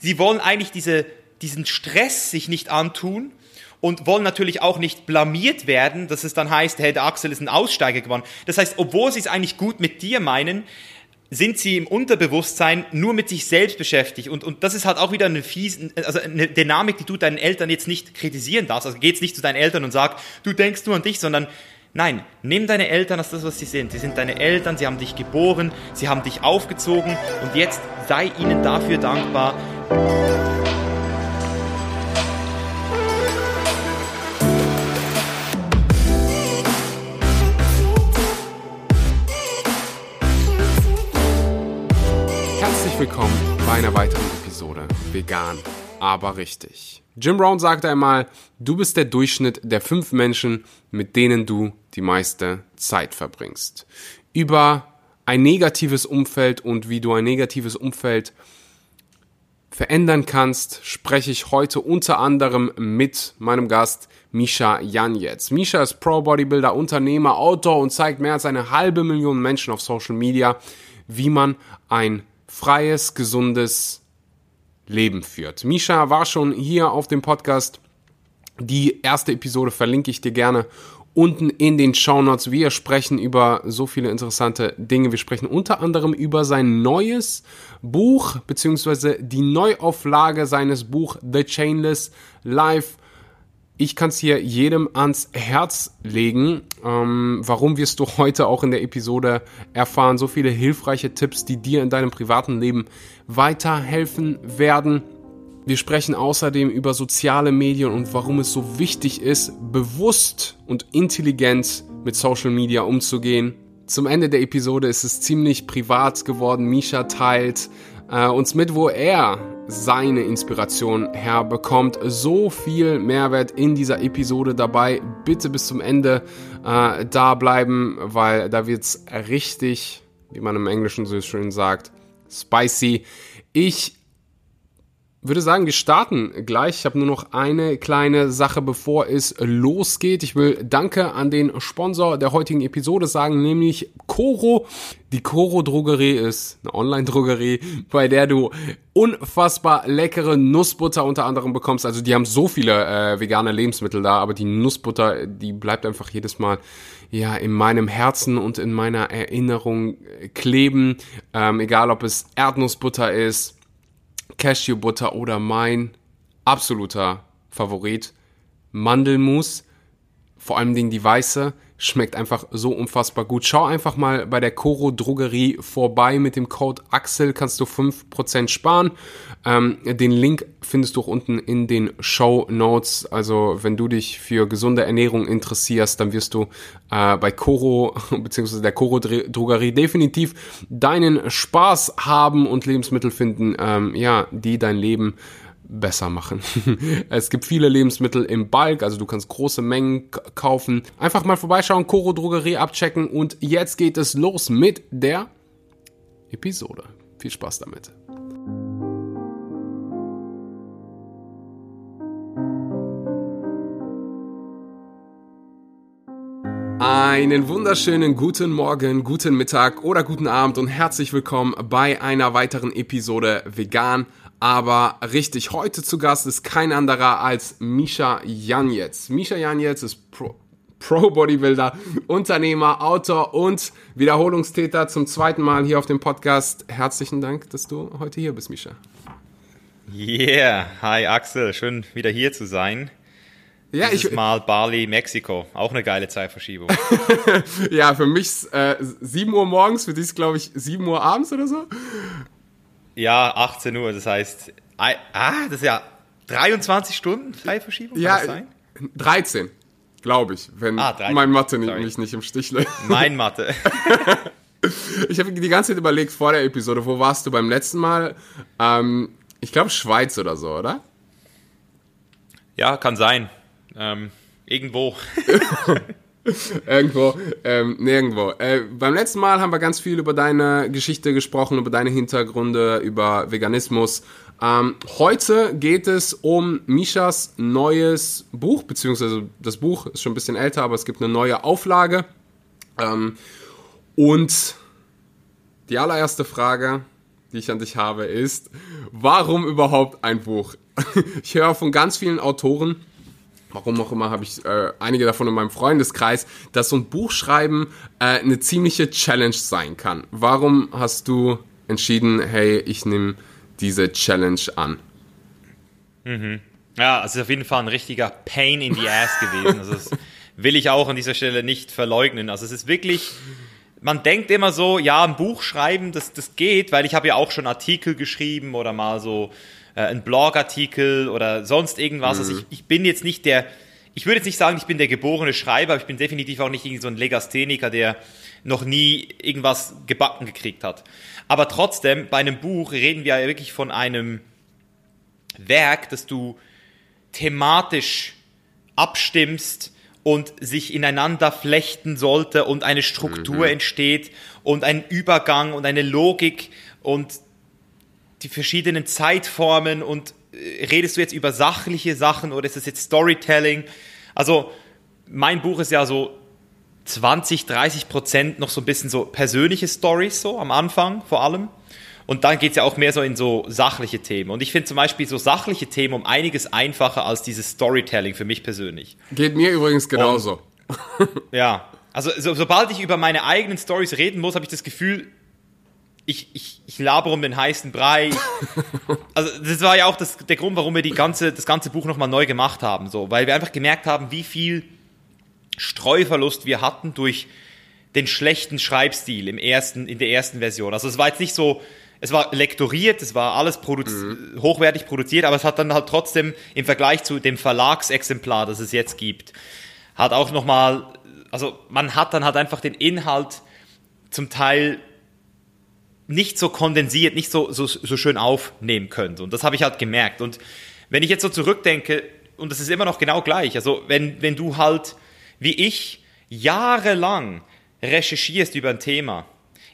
sie wollen eigentlich diese, diesen Stress sich nicht antun und wollen natürlich auch nicht blamiert werden, dass es dann heißt, hey, der Axel ist ein Aussteiger geworden. Das heißt, obwohl sie es eigentlich gut mit dir meinen, sind sie im Unterbewusstsein nur mit sich selbst beschäftigt. Und, und das ist halt auch wieder eine fies, also eine Dynamik, die du deinen Eltern jetzt nicht kritisieren darfst. Also geh jetzt nicht zu deinen Eltern und sag, du denkst nur an dich, sondern nein, nimm deine Eltern als das, was sie sind. Sie sind deine Eltern, sie haben dich geboren, sie haben dich aufgezogen und jetzt sei ihnen dafür dankbar. Willkommen bei einer weiteren Episode Vegan, aber richtig. Jim Brown sagte einmal, du bist der Durchschnitt der fünf Menschen, mit denen du die meiste Zeit verbringst. Über ein negatives Umfeld und wie du ein negatives Umfeld verändern kannst, spreche ich heute unter anderem mit meinem Gast Misha Janetz. Misha ist Pro Bodybuilder, Unternehmer, Autor und zeigt mehr als eine halbe Million Menschen auf Social Media, wie man ein freies, gesundes Leben führt. Misha war schon hier auf dem Podcast. Die erste Episode verlinke ich dir gerne unten in den Show Notes. Wir sprechen über so viele interessante Dinge. Wir sprechen unter anderem über sein neues Buch, beziehungsweise die Neuauflage seines Buch The Chainless Life ich kann es hier jedem ans Herz legen. Ähm, warum wirst du heute auch in der Episode erfahren? So viele hilfreiche Tipps, die dir in deinem privaten Leben weiterhelfen werden. Wir sprechen außerdem über soziale Medien und warum es so wichtig ist, bewusst und intelligent mit Social Media umzugehen. Zum Ende der Episode ist es ziemlich privat geworden. Misha teilt äh, uns mit, wo er seine Inspiration herbekommt. So viel Mehrwert in dieser Episode dabei. Bitte bis zum Ende äh, da bleiben, weil da wird's richtig, wie man im Englischen so schön sagt, spicy. Ich würde sagen, wir starten gleich. Ich habe nur noch eine kleine Sache, bevor es losgeht. Ich will Danke an den Sponsor der heutigen Episode sagen, nämlich Coro. Die Coro Drogerie ist eine Online-Drogerie, bei der du unfassbar leckere Nussbutter unter anderem bekommst. Also die haben so viele äh, vegane Lebensmittel da, aber die Nussbutter, die bleibt einfach jedes Mal ja in meinem Herzen und in meiner Erinnerung kleben. Ähm, egal ob es Erdnussbutter ist Cashewbutter oder mein absoluter Favorit, Mandelmus. Vor allem die weiße schmeckt einfach so unfassbar gut. Schau einfach mal bei der Coro Drogerie vorbei. Mit dem Code Axel kannst du 5% sparen. Ähm, den Link findest du auch unten in den Show Notes. Also wenn du dich für gesunde Ernährung interessierst, dann wirst du äh, bei Coro bzw. der Coro Drogerie definitiv deinen Spaß haben und Lebensmittel finden, ähm, ja, die dein Leben besser machen. es gibt viele Lebensmittel im Bulk, also du kannst große Mengen kaufen. Einfach mal vorbeischauen, Koro Drogerie abchecken und jetzt geht es los mit der Episode. Viel Spaß damit. Einen wunderschönen guten Morgen, guten Mittag oder guten Abend und herzlich willkommen bei einer weiteren Episode Vegan aber richtig, heute zu Gast ist kein anderer als Misha Janetz. Misha Janetz ist Pro, Pro Bodybuilder, Unternehmer, Autor und Wiederholungstäter zum zweiten Mal hier auf dem Podcast. Herzlichen Dank, dass du heute hier bist, Misha. Yeah, hi Axel, schön wieder hier zu sein. Ja, Dieses ich Mal Bali, Mexiko, auch eine geile Zeitverschiebung. ja, für mich äh, 7 Uhr morgens, für dich ist glaube ich 7 Uhr abends oder so. Ja, 18 Uhr, das heißt, ah, das ist ja 23 Stunden Zeitverschiebung, ja, das sein? 13, glaube ich, wenn ah, mein Mathe Sorry. mich nicht im Stich lässt. Mein Mathe. ich habe die ganze Zeit überlegt vor der Episode, wo warst du beim letzten Mal? Ähm, ich glaube Schweiz oder so, oder? Ja, kann sein. Ähm, irgendwo. Irgendwo, ähm, nirgendwo. Äh, beim letzten Mal haben wir ganz viel über deine Geschichte gesprochen, über deine Hintergründe, über Veganismus. Ähm, heute geht es um Mishas neues Buch, beziehungsweise das Buch ist schon ein bisschen älter, aber es gibt eine neue Auflage. Ähm, und die allererste Frage, die ich an dich habe, ist, warum überhaupt ein Buch? Ich höre von ganz vielen Autoren, warum auch immer habe ich äh, einige davon in meinem Freundeskreis, dass so ein Buchschreiben äh, eine ziemliche Challenge sein kann. Warum hast du entschieden, hey, ich nehme diese Challenge an? Mhm. Ja, es ist auf jeden Fall ein richtiger Pain in the Ass gewesen. Also das will ich auch an dieser Stelle nicht verleugnen. Also es ist wirklich man denkt immer so, ja, ein Buch schreiben, das, das geht, weil ich habe ja auch schon Artikel geschrieben oder mal so äh, einen Blogartikel oder sonst irgendwas. Mhm. Also ich, ich bin jetzt nicht der, ich würde jetzt nicht sagen, ich bin der geborene Schreiber, aber ich bin definitiv auch nicht irgendwie so ein Legastheniker, der noch nie irgendwas gebacken gekriegt hat. Aber trotzdem, bei einem Buch reden wir ja wirklich von einem Werk, das du thematisch abstimmst, und sich ineinander flechten sollte und eine Struktur mhm. entsteht und ein Übergang und eine Logik und die verschiedenen Zeitformen und äh, redest du jetzt über sachliche Sachen oder ist es jetzt Storytelling? Also mein Buch ist ja so 20, 30 Prozent noch so ein bisschen so persönliche Stories so am Anfang vor allem und dann geht es ja auch mehr so in so sachliche Themen. Und ich finde zum Beispiel so sachliche Themen um einiges einfacher als dieses Storytelling für mich persönlich. Geht mir übrigens genauso. Und, ja, also so, sobald ich über meine eigenen Stories reden muss, habe ich das Gefühl, ich, ich, ich labere um den heißen Brei. also das war ja auch das, der Grund, warum wir die ganze, das ganze Buch nochmal neu gemacht haben. So, weil wir einfach gemerkt haben, wie viel Streuverlust wir hatten durch den schlechten Schreibstil im ersten, in der ersten Version. Also es war jetzt nicht so, es war lektoriert, es war alles produzi mhm. hochwertig produziert, aber es hat dann halt trotzdem im Vergleich zu dem Verlagsexemplar, das es jetzt gibt, hat auch nochmal, also man hat dann halt einfach den Inhalt zum Teil nicht so kondensiert, nicht so, so, so schön aufnehmen können. Und das habe ich halt gemerkt. Und wenn ich jetzt so zurückdenke, und das ist immer noch genau gleich, also wenn, wenn du halt, wie ich, jahrelang recherchierst über ein Thema,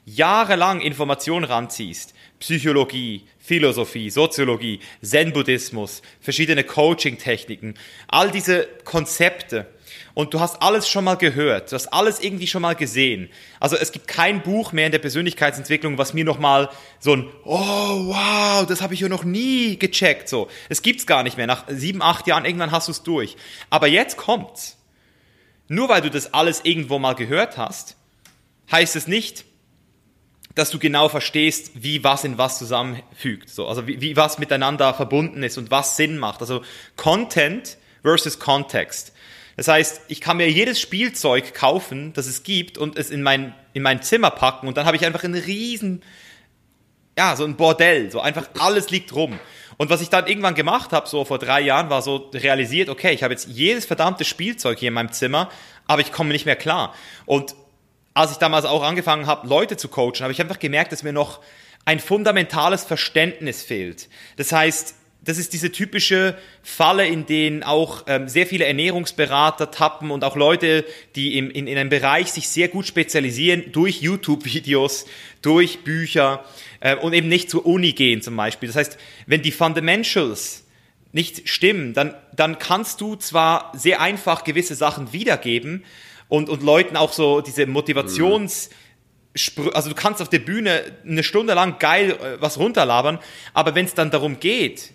jahrelang Informationen ranziehst, Psychologie, Philosophie, Soziologie, Zen-Buddhismus, verschiedene Coaching-Techniken, all diese Konzepte. Und du hast alles schon mal gehört, du hast alles irgendwie schon mal gesehen. Also es gibt kein Buch mehr in der Persönlichkeitsentwicklung, was mir nochmal so ein, oh wow, das habe ich ja noch nie gecheckt. So, es gibt's gar nicht mehr. Nach sieben, acht Jahren irgendwann hast du es durch. Aber jetzt kommt's. Nur weil du das alles irgendwo mal gehört hast, heißt es nicht, dass du genau verstehst, wie was in was zusammenfügt. So, also wie, wie was miteinander verbunden ist und was Sinn macht. Also Content versus Context. Das heißt, ich kann mir jedes Spielzeug kaufen, das es gibt und es in mein, in mein Zimmer packen und dann habe ich einfach ein riesen, ja, so ein Bordell, so einfach alles liegt rum. Und was ich dann irgendwann gemacht habe, so vor drei Jahren, war so realisiert, okay, ich habe jetzt jedes verdammte Spielzeug hier in meinem Zimmer, aber ich komme nicht mehr klar. Und als ich damals auch angefangen habe, Leute zu coachen, habe ich einfach gemerkt, dass mir noch ein fundamentales Verständnis fehlt. Das heißt, das ist diese typische Falle, in denen auch ähm, sehr viele Ernährungsberater tappen und auch Leute, die im, in, in einem Bereich sich sehr gut spezialisieren, durch YouTube-Videos, durch Bücher äh, und eben nicht zur Uni gehen zum Beispiel. Das heißt, wenn die Fundamentals nicht stimmen, dann, dann kannst du zwar sehr einfach gewisse Sachen wiedergeben, und, und Leuten auch so diese Motivations... Also du kannst auf der Bühne eine Stunde lang geil äh, was runterlabern, aber wenn es dann darum geht,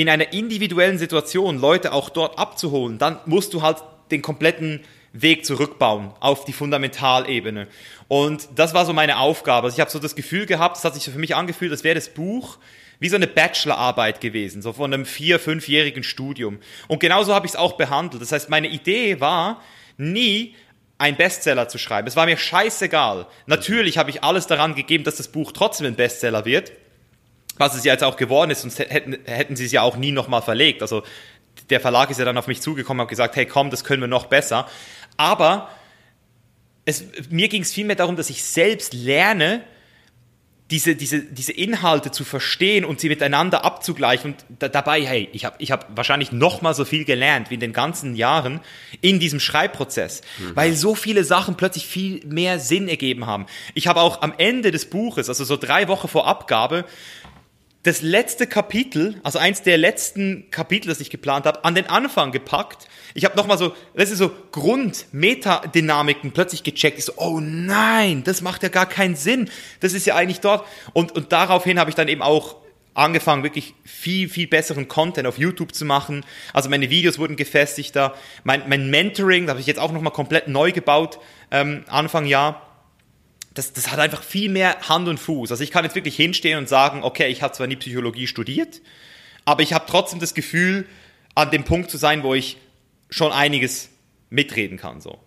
in einer individuellen Situation Leute auch dort abzuholen, dann musst du halt den kompletten Weg zurückbauen auf die Fundamentalebene. Und das war so meine Aufgabe. Also ich habe so das Gefühl gehabt, es hat sich so für mich angefühlt, als wäre das Buch wie so eine Bachelorarbeit gewesen, so von einem vier-, fünfjährigen Studium. Und genauso habe ich es auch behandelt. Das heißt, meine Idee war, nie ein Bestseller zu schreiben. Es war mir scheißegal. Natürlich habe ich alles daran gegeben, dass das Buch trotzdem ein Bestseller wird, was es ja jetzt auch geworden ist, sonst hätten, hätten sie es ja auch nie nochmal verlegt. Also der Verlag ist ja dann auf mich zugekommen und hat gesagt, hey komm, das können wir noch besser. Aber es, mir ging es vielmehr darum, dass ich selbst lerne, diese, diese, diese Inhalte zu verstehen und sie miteinander abzugleichen und da, dabei, hey, ich habe ich hab wahrscheinlich noch mal so viel gelernt wie in den ganzen Jahren in diesem Schreibprozess, mhm. weil so viele Sachen plötzlich viel mehr Sinn ergeben haben. Ich habe auch am Ende des Buches, also so drei Wochen vor Abgabe, das letzte Kapitel, also eins der letzten Kapitel, das ich geplant habe, an den Anfang gepackt. Ich habe nochmal so, das ist so Grund-Metadynamiken plötzlich gecheckt. Ich so, oh nein, das macht ja gar keinen Sinn. Das ist ja eigentlich dort. Und, und daraufhin habe ich dann eben auch angefangen, wirklich viel, viel besseren Content auf YouTube zu machen. Also meine Videos wurden gefestigter. Mein, mein Mentoring, das habe ich jetzt auch nochmal komplett neu gebaut, ähm, Anfang Jahr das, das hat einfach viel mehr Hand und Fuß. Also ich kann jetzt wirklich hinstehen und sagen, okay, ich habe zwar nie Psychologie studiert, aber ich habe trotzdem das Gefühl, an dem Punkt zu sein, wo ich schon einiges mitreden kann. So.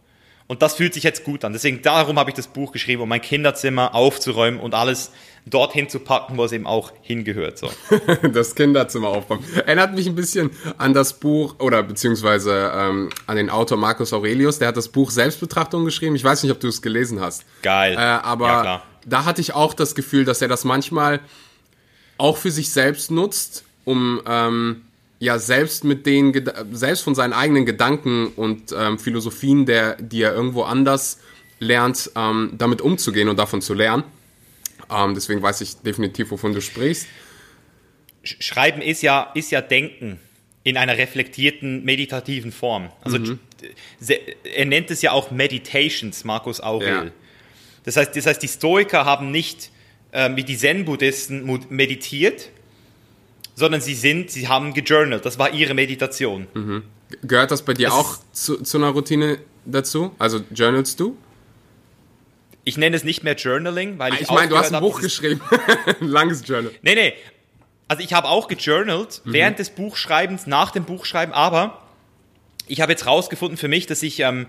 Und das fühlt sich jetzt gut an. Deswegen darum habe ich das Buch geschrieben, um mein Kinderzimmer aufzuräumen und alles dorthin zu packen, wo es eben auch hingehört. So. das Kinderzimmer aufbauen. Erinnert mich ein bisschen an das Buch oder beziehungsweise ähm, an den Autor Marcus Aurelius. Der hat das Buch Selbstbetrachtung geschrieben. Ich weiß nicht, ob du es gelesen hast. Geil. Äh, aber ja, da hatte ich auch das Gefühl, dass er das manchmal auch für sich selbst nutzt, um ähm, ja selbst mit den selbst von seinen eigenen Gedanken und ähm, Philosophien, der, die er irgendwo anders lernt, ähm, damit umzugehen und davon zu lernen. Ähm, deswegen weiß ich definitiv, wovon du sprichst. Schreiben ist ja, ist ja Denken in einer reflektierten, meditativen Form. Also mhm. er nennt es ja auch Meditations, Markus Aurel. Ja. Das, heißt, das heißt, die Stoiker haben nicht äh, wie die Zen-Buddhisten meditiert, sondern sie sind, sie haben gejournalt. Das war ihre Meditation. Mhm. Gehört das bei dir das auch zu, zu einer Routine dazu? Also journalst du? Ich nenne es nicht mehr Journaling, weil ich. Ich meine, du hast ein Buch geschrieben. ein langes Journal. Nee, nee. Also ich habe auch gejournalt mhm. während des Buchschreibens, nach dem Buchschreiben, aber ich habe jetzt rausgefunden für mich, dass ich, ähm,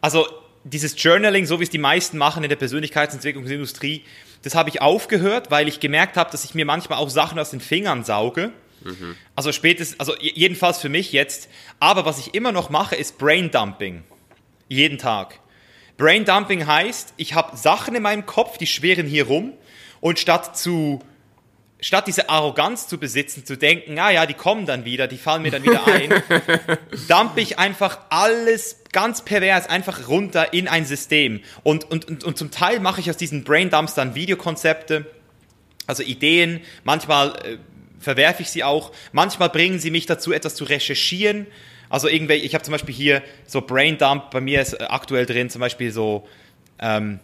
also dieses Journaling, so wie es die meisten machen in der Persönlichkeitsentwicklungsindustrie, das habe ich aufgehört, weil ich gemerkt habe, dass ich mir manchmal auch Sachen aus den Fingern sauge. Mhm. Also spätestens, also jedenfalls für mich jetzt. Aber was ich immer noch mache, ist Braindumping. Jeden Tag. Braindumping heißt, ich habe Sachen in meinem Kopf, die schweren hier rum und statt zu statt diese Arroganz zu besitzen, zu denken, ah ja, die kommen dann wieder, die fallen mir dann wieder ein, dumpe ich einfach alles ganz pervers einfach runter in ein System. Und, und, und, und zum Teil mache ich aus diesen Braindumps dann Videokonzepte, also Ideen, manchmal äh, verwerfe ich sie auch, manchmal bringen sie mich dazu, etwas zu recherchieren. Also irgendwelche, ich habe zum Beispiel hier so Braindump, bei mir ist äh, aktuell drin zum Beispiel so ähm,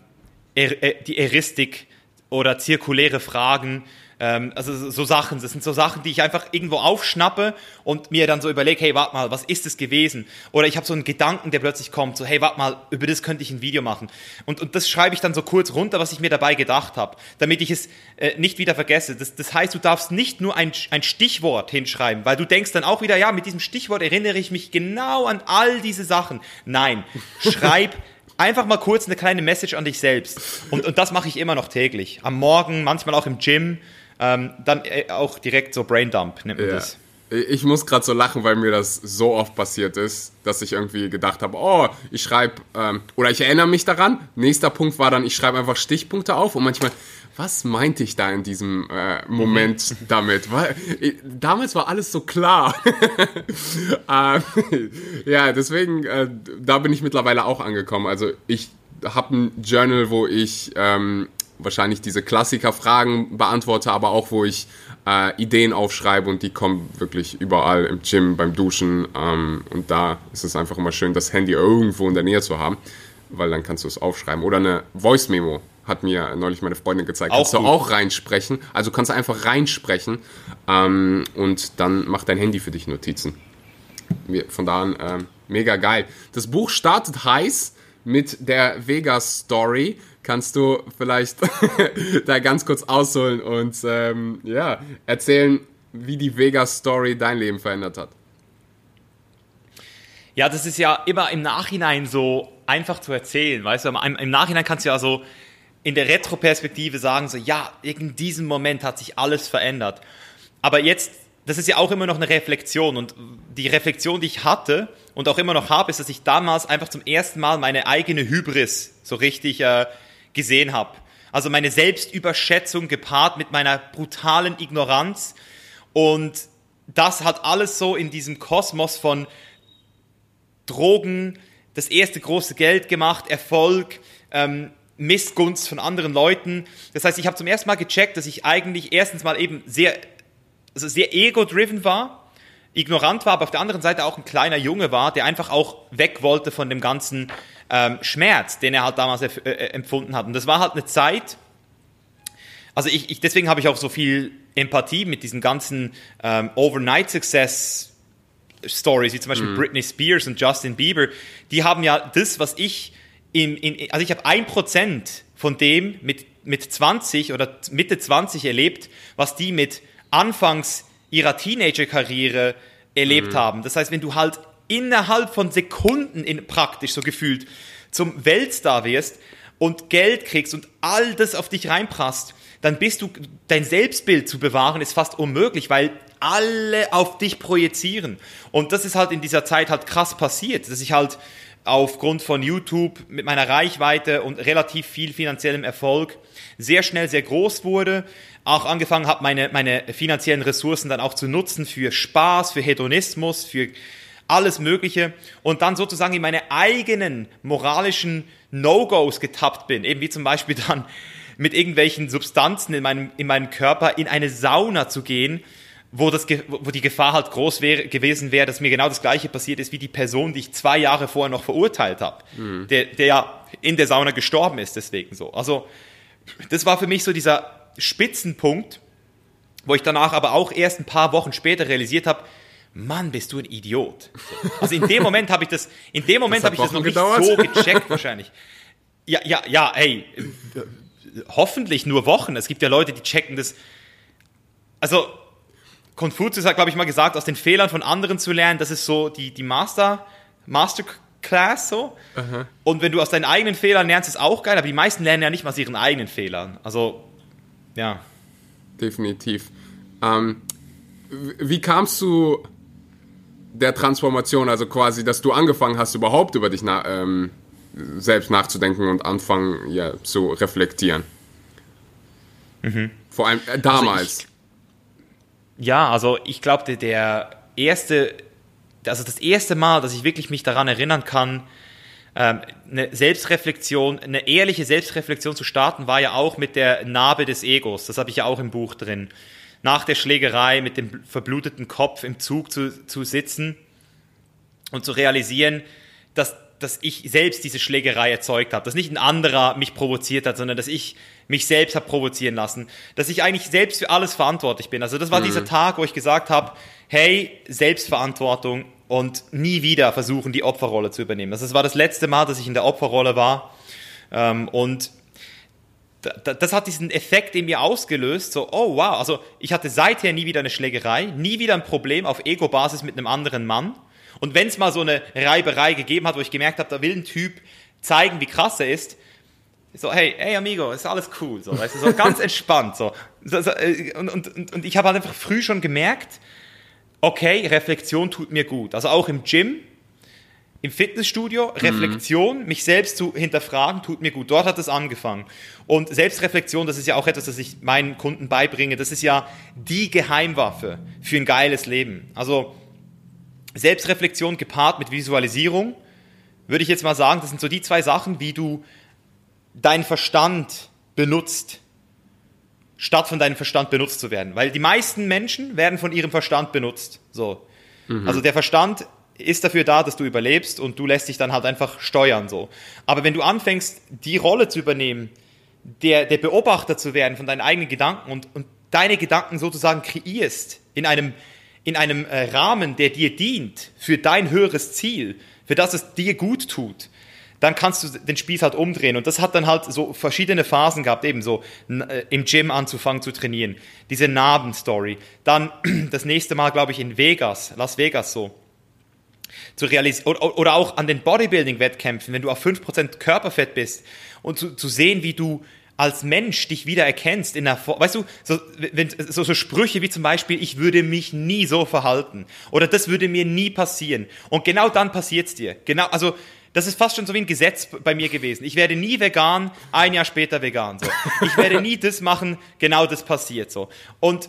er, er, die Eristik oder zirkuläre Fragen ähm, also so Sachen, das sind so Sachen, die ich einfach irgendwo aufschnappe und mir dann so überlege, hey, warte mal, was ist es gewesen? Oder ich habe so einen Gedanken, der plötzlich kommt, so, hey, warte mal, über das könnte ich ein Video machen. Und, und das schreibe ich dann so kurz runter, was ich mir dabei gedacht habe, damit ich es äh, nicht wieder vergesse. Das, das heißt, du darfst nicht nur ein, ein Stichwort hinschreiben, weil du denkst dann auch wieder, ja, mit diesem Stichwort erinnere ich mich genau an all diese Sachen. Nein, schreib einfach mal kurz eine kleine Message an dich selbst. Und, und das mache ich immer noch täglich. Am Morgen, manchmal auch im Gym. Ähm, dann äh, auch direkt so Braindump nennt man ja. das. Ich muss gerade so lachen, weil mir das so oft passiert ist, dass ich irgendwie gedacht habe, oh, ich schreibe, ähm, oder ich erinnere mich daran. Nächster Punkt war dann, ich schreibe einfach Stichpunkte auf und manchmal, was meinte ich da in diesem äh, Moment mhm. damit? Weil, ich, damals war alles so klar. äh, ja, deswegen, äh, da bin ich mittlerweile auch angekommen. Also ich habe ein Journal, wo ich ähm, wahrscheinlich diese Klassiker-Fragen beantworte, aber auch wo ich äh, Ideen aufschreibe und die kommen wirklich überall im Gym, beim Duschen. Ähm, und da ist es einfach immer schön, das Handy irgendwo in der Nähe zu haben, weil dann kannst du es aufschreiben. Oder eine Voice-Memo hat mir neulich meine Freundin gezeigt. Auch kannst gut. du auch reinsprechen. Also kannst du einfach reinsprechen ähm, und dann macht dein Handy für dich Notizen. Von da an äh, mega geil. Das Buch startet heiß mit der Vegas Story. Kannst du vielleicht da ganz kurz ausholen und ähm, ja, erzählen, wie die Vegas Story dein Leben verändert hat? Ja, das ist ja immer im Nachhinein so einfach zu erzählen, weißt du? Im, im Nachhinein kannst du ja so in der Retroperspektive sagen, so, ja, in diesem Moment hat sich alles verändert. Aber jetzt das ist ja auch immer noch eine Reflexion. Und die Reflexion, die ich hatte und auch immer noch habe, ist, dass ich damals einfach zum ersten Mal meine eigene Hybris so richtig äh, gesehen habe. Also meine Selbstüberschätzung gepaart mit meiner brutalen Ignoranz. Und das hat alles so in diesem Kosmos von Drogen, das erste große Geld gemacht, Erfolg, ähm, Missgunst von anderen Leuten. Das heißt, ich habe zum ersten Mal gecheckt, dass ich eigentlich erstens mal eben sehr, also sehr ego-driven war, ignorant war, aber auf der anderen Seite auch ein kleiner Junge war, der einfach auch weg wollte von dem ganzen ähm, Schmerz, den er halt damals äh, äh, empfunden hat. Und das war halt eine Zeit, also ich, ich deswegen habe ich auch so viel Empathie mit diesen ganzen ähm, Overnight Success Stories, wie zum Beispiel mhm. Britney Spears und Justin Bieber, die haben ja das, was ich in, in also ich habe ein Prozent von dem mit, mit 20 oder Mitte 20 erlebt, was die mit Anfangs ihrer Teenager-Karriere erlebt mhm. haben. Das heißt, wenn du halt innerhalb von Sekunden in, praktisch so gefühlt zum Weltstar wirst und Geld kriegst und all das auf dich reinprasst, dann bist du, dein Selbstbild zu bewahren ist fast unmöglich, weil alle auf dich projizieren. Und das ist halt in dieser Zeit halt krass passiert, dass ich halt aufgrund von YouTube mit meiner Reichweite und relativ viel finanziellem Erfolg sehr schnell sehr groß wurde, auch angefangen habe, meine, meine finanziellen Ressourcen dann auch zu nutzen für Spaß, für Hedonismus, für alles Mögliche und dann sozusagen in meine eigenen moralischen No-Gos getappt bin, eben wie zum Beispiel dann mit irgendwelchen Substanzen in meinem, in meinem Körper in eine Sauna zu gehen, wo, das, wo die Gefahr halt groß wäre, gewesen wäre, dass mir genau das gleiche passiert ist wie die Person, die ich zwei Jahre vorher noch verurteilt habe, mhm. der, der ja in der Sauna gestorben ist, deswegen so. Also das war für mich so dieser Spitzenpunkt, wo ich danach aber auch erst ein paar Wochen später realisiert habe, Mann, bist du ein Idiot. Also in dem Moment habe ich das, in dem Moment habe ich das noch gedauert. nicht so gecheckt wahrscheinlich. Ja, ja, ja, ey, hoffentlich nur Wochen. Es gibt ja Leute, die checken das. Also Konfuzius hat, glaube ich, mal gesagt, aus den Fehlern von anderen zu lernen, das ist so die, die Master, Masterclass so. Aha. Und wenn du aus deinen eigenen Fehlern lernst, ist auch geil, aber die meisten lernen ja nicht mal aus ihren eigenen Fehlern. Also, ja. Definitiv. Ähm, wie kamst du der Transformation, also quasi, dass du angefangen hast, überhaupt über dich na, ähm, selbst nachzudenken und anfangen, ja, zu reflektieren? Mhm. Vor allem äh, damals. Also ich, ja, also ich glaube, der erste, also das erste Mal, dass ich wirklich mich daran erinnern kann, ähm, eine Selbstreflexion, eine ehrliche Selbstreflexion zu starten, war ja auch mit der Narbe des Egos. Das habe ich ja auch im Buch drin. Nach der Schlägerei mit dem verbluteten Kopf im Zug zu, zu sitzen und zu realisieren, dass dass ich selbst diese Schlägerei erzeugt habe, dass nicht ein anderer mich provoziert hat, sondern dass ich mich selbst habe provozieren lassen, dass ich eigentlich selbst für alles verantwortlich bin. Also das war mhm. dieser Tag, wo ich gesagt habe, hey, Selbstverantwortung und nie wieder versuchen, die Opferrolle zu übernehmen. Das war das letzte Mal, dass ich in der Opferrolle war ähm, und das hat diesen Effekt in mir ausgelöst, so, oh wow, also ich hatte seither nie wieder eine Schlägerei, nie wieder ein Problem auf Ego-Basis mit einem anderen Mann. Und wenn es mal so eine Reiberei gegeben hat, wo ich gemerkt habe, da will ein Typ zeigen, wie krass er ist, so, hey, hey Amigo, ist alles cool, so, weißt du, so ganz entspannt, so. Äh, und, und, und ich habe halt einfach früh schon gemerkt, okay, Reflexion tut mir gut. Also auch im Gym, im Fitnessstudio. Reflexion, mhm. mich selbst zu hinterfragen, tut mir gut. Dort hat es angefangen. Und Selbstreflexion, das ist ja auch etwas, das ich meinen Kunden beibringe. Das ist ja die Geheimwaffe für ein geiles Leben. Also Selbstreflexion gepaart mit Visualisierung, würde ich jetzt mal sagen, das sind so die zwei Sachen, wie du deinen Verstand benutzt, statt von deinem Verstand benutzt zu werden. Weil die meisten Menschen werden von ihrem Verstand benutzt. So. Mhm. Also der Verstand ist dafür da, dass du überlebst und du lässt dich dann halt einfach steuern. So. Aber wenn du anfängst, die Rolle zu übernehmen, der, der Beobachter zu werden von deinen eigenen Gedanken und, und deine Gedanken sozusagen kreierst in einem in einem äh, Rahmen, der dir dient, für dein höheres Ziel, für das es dir gut tut, dann kannst du den Spieß halt umdrehen. Und das hat dann halt so verschiedene Phasen gehabt, eben so äh, im Gym anzufangen zu trainieren. Diese Narbenstory. Dann das nächste Mal, glaube ich, in Vegas, Las Vegas so. Zu realisieren, oder, oder auch an den Bodybuilding-Wettkämpfen, wenn du auf 5% Körperfett bist und zu, zu sehen, wie du als Mensch dich wieder erkennst in der Form, weißt du, so, wenn, so, so Sprüche wie zum Beispiel, ich würde mich nie so verhalten oder das würde mir nie passieren und genau dann passiert's dir. Genau, also das ist fast schon so wie ein Gesetz bei mir gewesen. Ich werde nie vegan, ein Jahr später vegan. So. Ich werde nie das machen, genau das passiert so. Und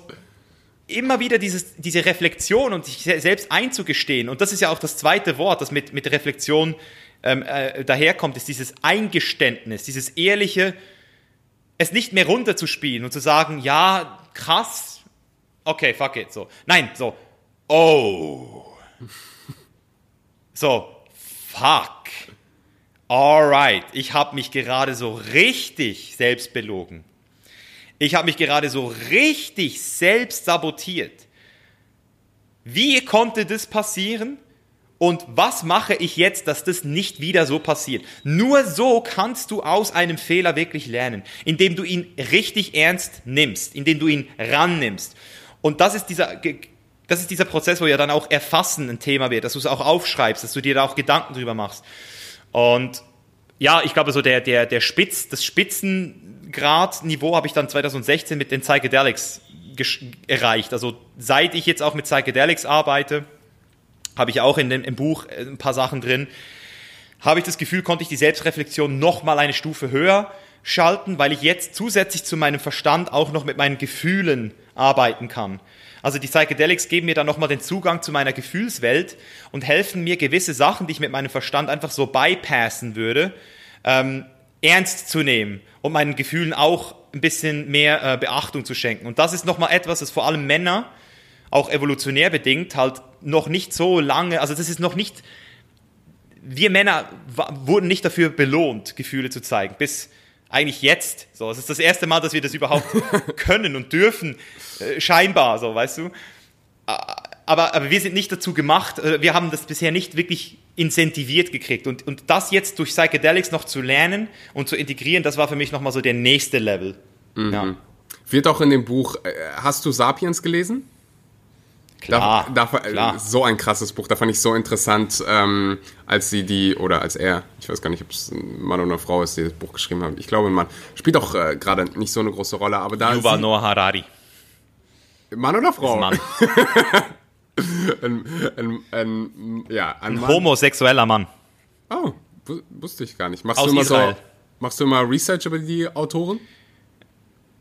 immer wieder dieses, diese Reflexion und sich selbst einzugestehen, und das ist ja auch das zweite Wort, das mit, mit Reflexion ähm, äh, daherkommt, ist dieses Eingeständnis, dieses ehrliche, es nicht mehr runterzuspielen und zu sagen, ja, krass, okay, fuck it, so. Nein, so, oh. So, fuck. Alright, ich habe mich gerade so richtig selbst belogen. Ich habe mich gerade so richtig selbst sabotiert. Wie konnte das passieren? Und was mache ich jetzt, dass das nicht wieder so passiert? Nur so kannst du aus einem Fehler wirklich lernen, indem du ihn richtig ernst nimmst, indem du ihn rannimmst. Und das ist dieser, das ist dieser Prozess, wo ja dann auch Erfassen ein Thema wird, dass du es auch aufschreibst, dass du dir da auch Gedanken drüber machst. Und ja, ich glaube, so der, der, der Spitz, das Spitzengradniveau habe ich dann 2016 mit den Psychedelics erreicht. Also seit ich jetzt auch mit Psychedelics arbeite, habe ich auch in dem, im Buch äh, ein paar Sachen drin, habe ich das Gefühl, konnte ich die Selbstreflexion noch mal eine Stufe höher schalten, weil ich jetzt zusätzlich zu meinem Verstand auch noch mit meinen Gefühlen arbeiten kann. Also die Psychedelics geben mir dann nochmal den Zugang zu meiner Gefühlswelt und helfen mir gewisse Sachen, die ich mit meinem Verstand einfach so bypassen würde, ähm, ernst zu nehmen und meinen Gefühlen auch ein bisschen mehr äh, Beachtung zu schenken. Und das ist nochmal etwas, das vor allem Männer, auch evolutionär bedingt, halt noch nicht so lange, also das ist noch nicht, wir Männer wurden nicht dafür belohnt, Gefühle zu zeigen, bis eigentlich jetzt. So, es ist das erste Mal, dass wir das überhaupt können und dürfen, äh, scheinbar, so, weißt du. Aber, aber wir sind nicht dazu gemacht, äh, wir haben das bisher nicht wirklich incentiviert gekriegt. Und, und das jetzt durch Psychedelics noch zu lernen und zu integrieren, das war für mich nochmal so der nächste Level. Mhm. Ja. Wird auch in dem Buch, äh, hast du Sapiens gelesen? Klar, da, da, klar. So ein krasses Buch, da fand ich so interessant, ähm, als sie die, oder als er, ich weiß gar nicht, ob es ein Mann oder eine Frau ist, die das Buch geschrieben haben. Ich glaube, ein Mann. Spielt auch äh, gerade nicht so eine große Rolle, aber da. Yuval Noah Harari. Mann oder Frau? Mann. ein, ein, ein, ja, ein, ein homosexueller Mann. Oh, wusste ich gar nicht. Machst Aus du immer Israel. so, machst du immer Research über die Autoren?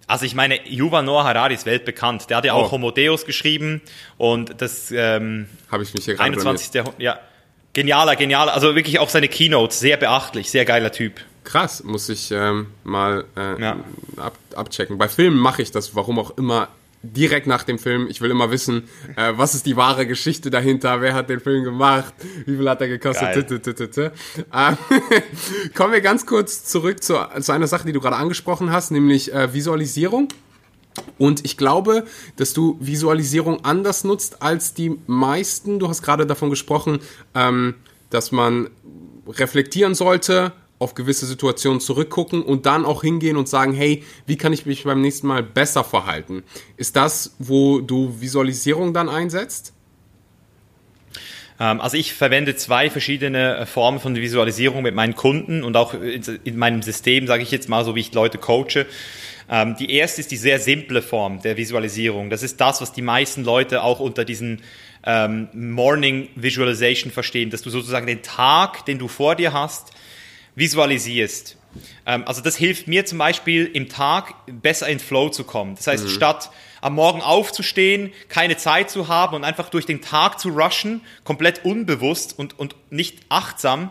Also ich meine, Yuval Noah Harari ist weltbekannt. Der hat ja auch oh. Homo Deus geschrieben und das ähm, habe ich mich hier gerade 21. Jahrhundert. Ja, genialer, genialer. Also wirklich auch seine Keynotes sehr beachtlich, sehr geiler Typ. Krass, muss ich ähm, mal äh, ja. ab, abchecken. Bei Filmen mache ich das, warum auch immer direkt nach dem Film. Ich will immer wissen, äh, was ist die wahre Geschichte dahinter, wer hat den Film gemacht, wie viel hat er gekostet. Äh, kommen wir ganz kurz zurück zu, zu, einer Sache, die du gerade angesprochen hast, nämlich äh, Visualisierung. Und ich glaube, dass du Visualisierung anders nutzt als die meisten. Du hast gerade davon gesprochen, ähm, dass man reflektieren sollte, auf gewisse Situationen zurückgucken und dann auch hingehen und sagen, hey, wie kann ich mich beim nächsten Mal besser verhalten? Ist das, wo du Visualisierung dann einsetzt? Ähm, also ich verwende zwei verschiedene äh, Formen von Visualisierung mit meinen Kunden und auch in meinem System, sage ich jetzt mal, so wie ich Leute coache. Ähm, die erste ist die sehr simple Form der Visualisierung. Das ist das, was die meisten Leute auch unter diesen ähm, Morning Visualization verstehen, dass du sozusagen den Tag, den du vor dir hast, visualisierst. Ähm, also das hilft mir zum Beispiel im Tag besser in Flow zu kommen. Das heißt, mhm. statt am Morgen aufzustehen, keine Zeit zu haben und einfach durch den Tag zu rushen, komplett unbewusst und, und nicht achtsam,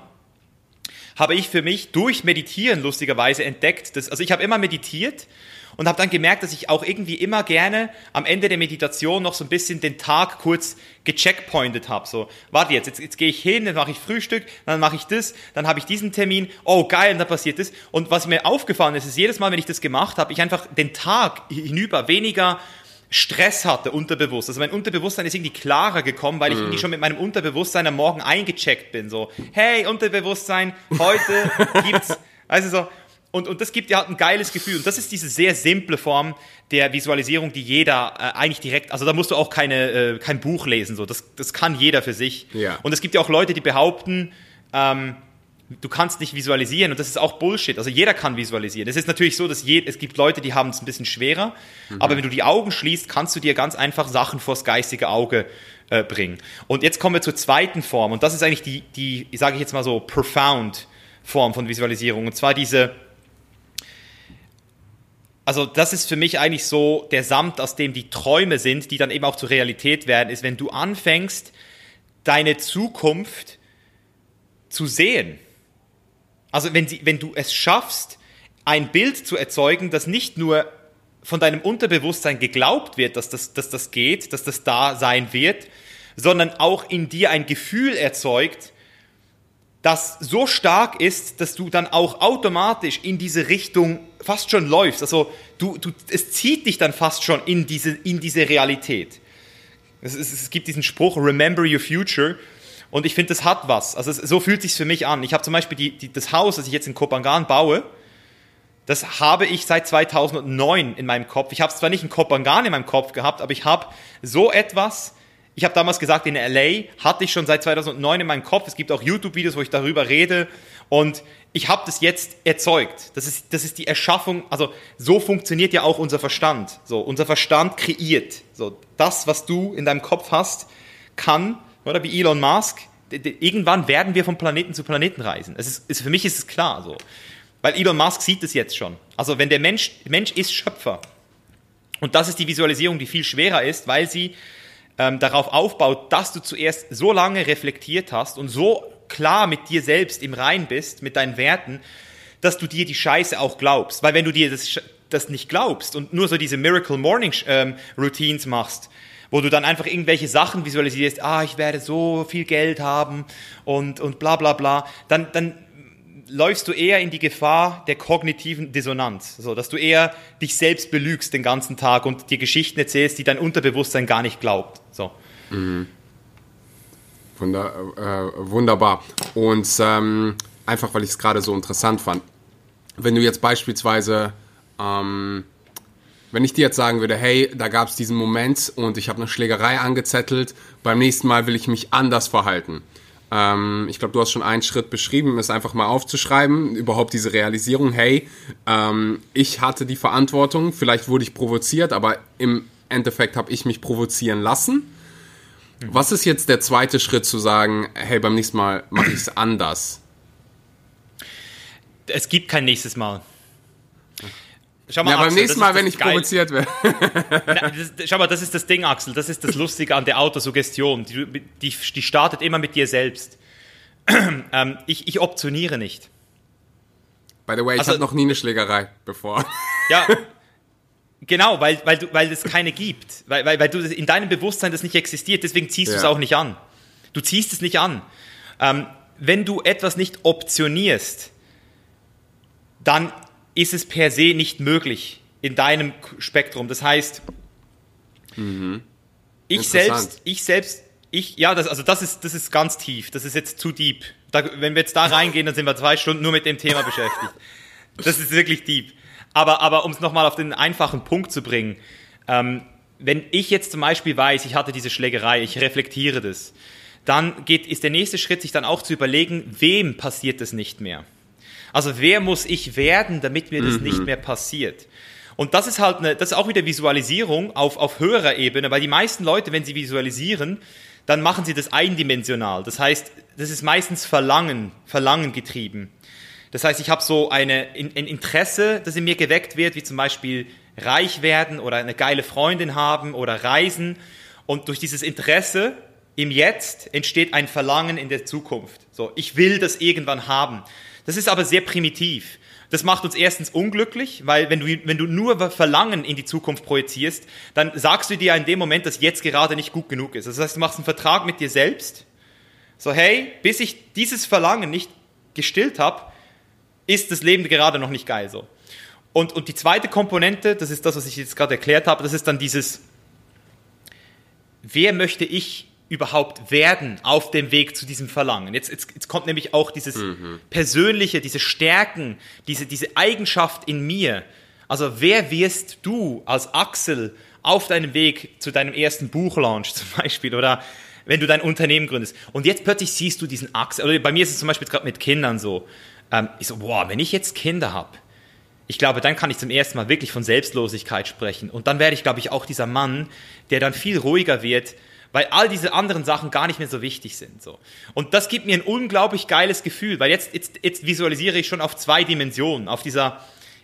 habe ich für mich durch Meditieren lustigerweise entdeckt, dass, also ich habe immer meditiert und habe dann gemerkt, dass ich auch irgendwie immer gerne am Ende der Meditation noch so ein bisschen den Tag kurz gecheckpointet habe. So, warte jetzt, jetzt, jetzt gehe ich hin, dann mache ich Frühstück, dann mache ich das, dann habe ich diesen Termin, oh geil, und dann passiert das. Und was mir aufgefallen ist, ist jedes Mal, wenn ich das gemacht habe, ich einfach den Tag hinüber weniger Stress hatte, unterbewusst. Also mein Unterbewusstsein ist irgendwie klarer gekommen, weil ich irgendwie mhm. schon mit meinem Unterbewusstsein am Morgen eingecheckt bin. So, hey, Unterbewusstsein, heute gibt's, also so, und, und das gibt dir halt ein geiles Gefühl. Und das ist diese sehr simple Form der Visualisierung, die jeder äh, eigentlich direkt, also da musst du auch keine, äh, kein Buch lesen, so. Das, das kann jeder für sich. Ja. Und es gibt ja auch Leute, die behaupten, ähm, du kannst nicht visualisieren und das ist auch Bullshit. Also jeder kann visualisieren. Es ist natürlich so, dass je, es gibt Leute, die haben es ein bisschen schwerer, mhm. aber wenn du die Augen schließt, kannst du dir ganz einfach Sachen vors geistige Auge äh, bringen. Und jetzt kommen wir zur zweiten Form und das ist eigentlich die, die, sage ich jetzt mal so, profound Form von Visualisierung und zwar diese also das ist für mich eigentlich so der Samt, aus dem die Träume sind, die dann eben auch zur Realität werden, ist, wenn du anfängst, deine Zukunft zu sehen. Also wenn, sie, wenn du es schaffst, ein Bild zu erzeugen, das nicht nur von deinem Unterbewusstsein geglaubt wird, dass das, dass das geht, dass das da sein wird, sondern auch in dir ein Gefühl erzeugt, das so stark ist, dass du dann auch automatisch in diese Richtung fast schon läufst. Also du, du, es zieht dich dann fast schon in diese, in diese Realität. Es, es, es gibt diesen Spruch, remember your future. Und ich finde, das hat was. Also es, so fühlt sich für mich an. Ich habe zum Beispiel die, die, das Haus, das ich jetzt in Kopangan baue, das habe ich seit 2009 in meinem Kopf. Ich habe es zwar nicht in Kopangan in meinem Kopf gehabt, aber ich habe so etwas ich habe damals gesagt, in LA hatte ich schon seit 2009 in meinem Kopf. Es gibt auch YouTube-Videos, wo ich darüber rede. Und ich habe das jetzt erzeugt. Das ist, das ist die Erschaffung. Also so funktioniert ja auch unser Verstand. So, unser Verstand kreiert. So, das, was du in deinem Kopf hast, kann, oder wie Elon Musk, irgendwann werden wir von Planeten zu Planeten reisen. Es ist, ist, für mich ist es klar so. Weil Elon Musk sieht es jetzt schon. Also wenn der Mensch, Mensch ist Schöpfer. Und das ist die Visualisierung, die viel schwerer ist, weil sie ähm, darauf aufbaut, dass du zuerst so lange reflektiert hast und so klar mit dir selbst im Rein bist, mit deinen Werten, dass du dir die Scheiße auch glaubst. Weil wenn du dir das, das nicht glaubst und nur so diese Miracle Morning ähm, Routines machst, wo du dann einfach irgendwelche Sachen visualisierst, ah, ich werde so viel Geld haben und, und bla bla bla, dann, dann läufst du eher in die Gefahr der kognitiven Dissonanz, so dass du eher dich selbst belügst den ganzen Tag und dir Geschichten erzählst, die dein Unterbewusstsein gar nicht glaubt. So. Mhm. Wunder, äh, wunderbar. Und ähm, einfach, weil ich es gerade so interessant fand. Wenn du jetzt beispielsweise, ähm, wenn ich dir jetzt sagen würde, hey, da gab es diesen Moment und ich habe eine Schlägerei angezettelt, beim nächsten Mal will ich mich anders verhalten ähm, ich glaube, du hast schon einen Schritt beschrieben, es einfach mal aufzuschreiben, überhaupt diese Realisierung, hey, ähm, ich hatte die Verantwortung, vielleicht wurde ich provoziert, aber im Endeffekt habe ich mich provozieren lassen. Mhm. Was ist jetzt der zweite Schritt zu sagen, hey, beim nächsten Mal mache ich es anders? Es gibt kein nächstes Mal. Schau mal, ja, Axel, beim nächsten Mal, wenn ich geil. provoziert werde. schau mal, das ist das Ding, Axel. Das ist das Lustige an der Autosuggestion. Die, die, die startet immer mit dir selbst. ähm, ich, ich optioniere nicht. By the way, ich also, hatte noch nie eine Schlägerei bevor. Ja, genau, weil, weil, du, weil es keine gibt. Weil, weil, weil du in deinem Bewusstsein das nicht existiert. Deswegen ziehst ja. du es auch nicht an. Du ziehst es nicht an. Ähm, wenn du etwas nicht optionierst, dann ist es per se nicht möglich in deinem Spektrum. Das heißt, mhm. ich selbst, ich selbst, ich, ja, das, also das ist, das ist ganz tief. Das ist jetzt zu deep. Da, wenn wir jetzt da reingehen, dann sind wir zwei Stunden nur mit dem Thema beschäftigt. Das ist wirklich deep. Aber, aber um es nochmal auf den einfachen Punkt zu bringen, ähm, wenn ich jetzt zum Beispiel weiß, ich hatte diese Schlägerei, ich reflektiere das, dann geht, ist der nächste Schritt, sich dann auch zu überlegen, wem passiert das nicht mehr. Also wer muss ich werden, damit mir das mhm. nicht mehr passiert? Und das ist halt eine, das ist auch wieder Visualisierung auf, auf höherer Ebene, weil die meisten Leute, wenn sie visualisieren, dann machen sie das eindimensional. Das heißt, das ist meistens Verlangen, Verlangen getrieben. Das heißt, ich habe so eine, ein Interesse, das in mir geweckt wird, wie zum Beispiel reich werden oder eine geile Freundin haben oder reisen. Und durch dieses Interesse im Jetzt entsteht ein Verlangen in der Zukunft. So, ich will das irgendwann haben. Das ist aber sehr primitiv. Das macht uns erstens unglücklich, weil wenn du, wenn du nur Verlangen in die Zukunft projizierst, dann sagst du dir in dem Moment, dass jetzt gerade nicht gut genug ist. Das heißt, du machst einen Vertrag mit dir selbst. So, hey, bis ich dieses Verlangen nicht gestillt habe, ist das Leben gerade noch nicht geil so. Und, und die zweite Komponente, das ist das, was ich jetzt gerade erklärt habe, das ist dann dieses, wer möchte ich überhaupt werden auf dem Weg zu diesem Verlangen. Jetzt, jetzt, jetzt kommt nämlich auch dieses mhm. Persönliche, diese Stärken, diese, diese Eigenschaft in mir. Also wer wirst du als Axel auf deinem Weg zu deinem ersten Buchlaunch zum Beispiel oder wenn du dein Unternehmen gründest. Und jetzt plötzlich siehst du diesen Axel, oder bei mir ist es zum Beispiel gerade mit Kindern so. Ähm, ich so, boah, wenn ich jetzt Kinder habe, ich glaube, dann kann ich zum ersten Mal wirklich von Selbstlosigkeit sprechen. Und dann werde ich, glaube ich, auch dieser Mann, der dann viel ruhiger wird, weil all diese anderen Sachen gar nicht mehr so wichtig sind. So. Und das gibt mir ein unglaublich geiles Gefühl, weil jetzt, jetzt, jetzt visualisiere ich schon auf zwei Dimensionen, auf dieser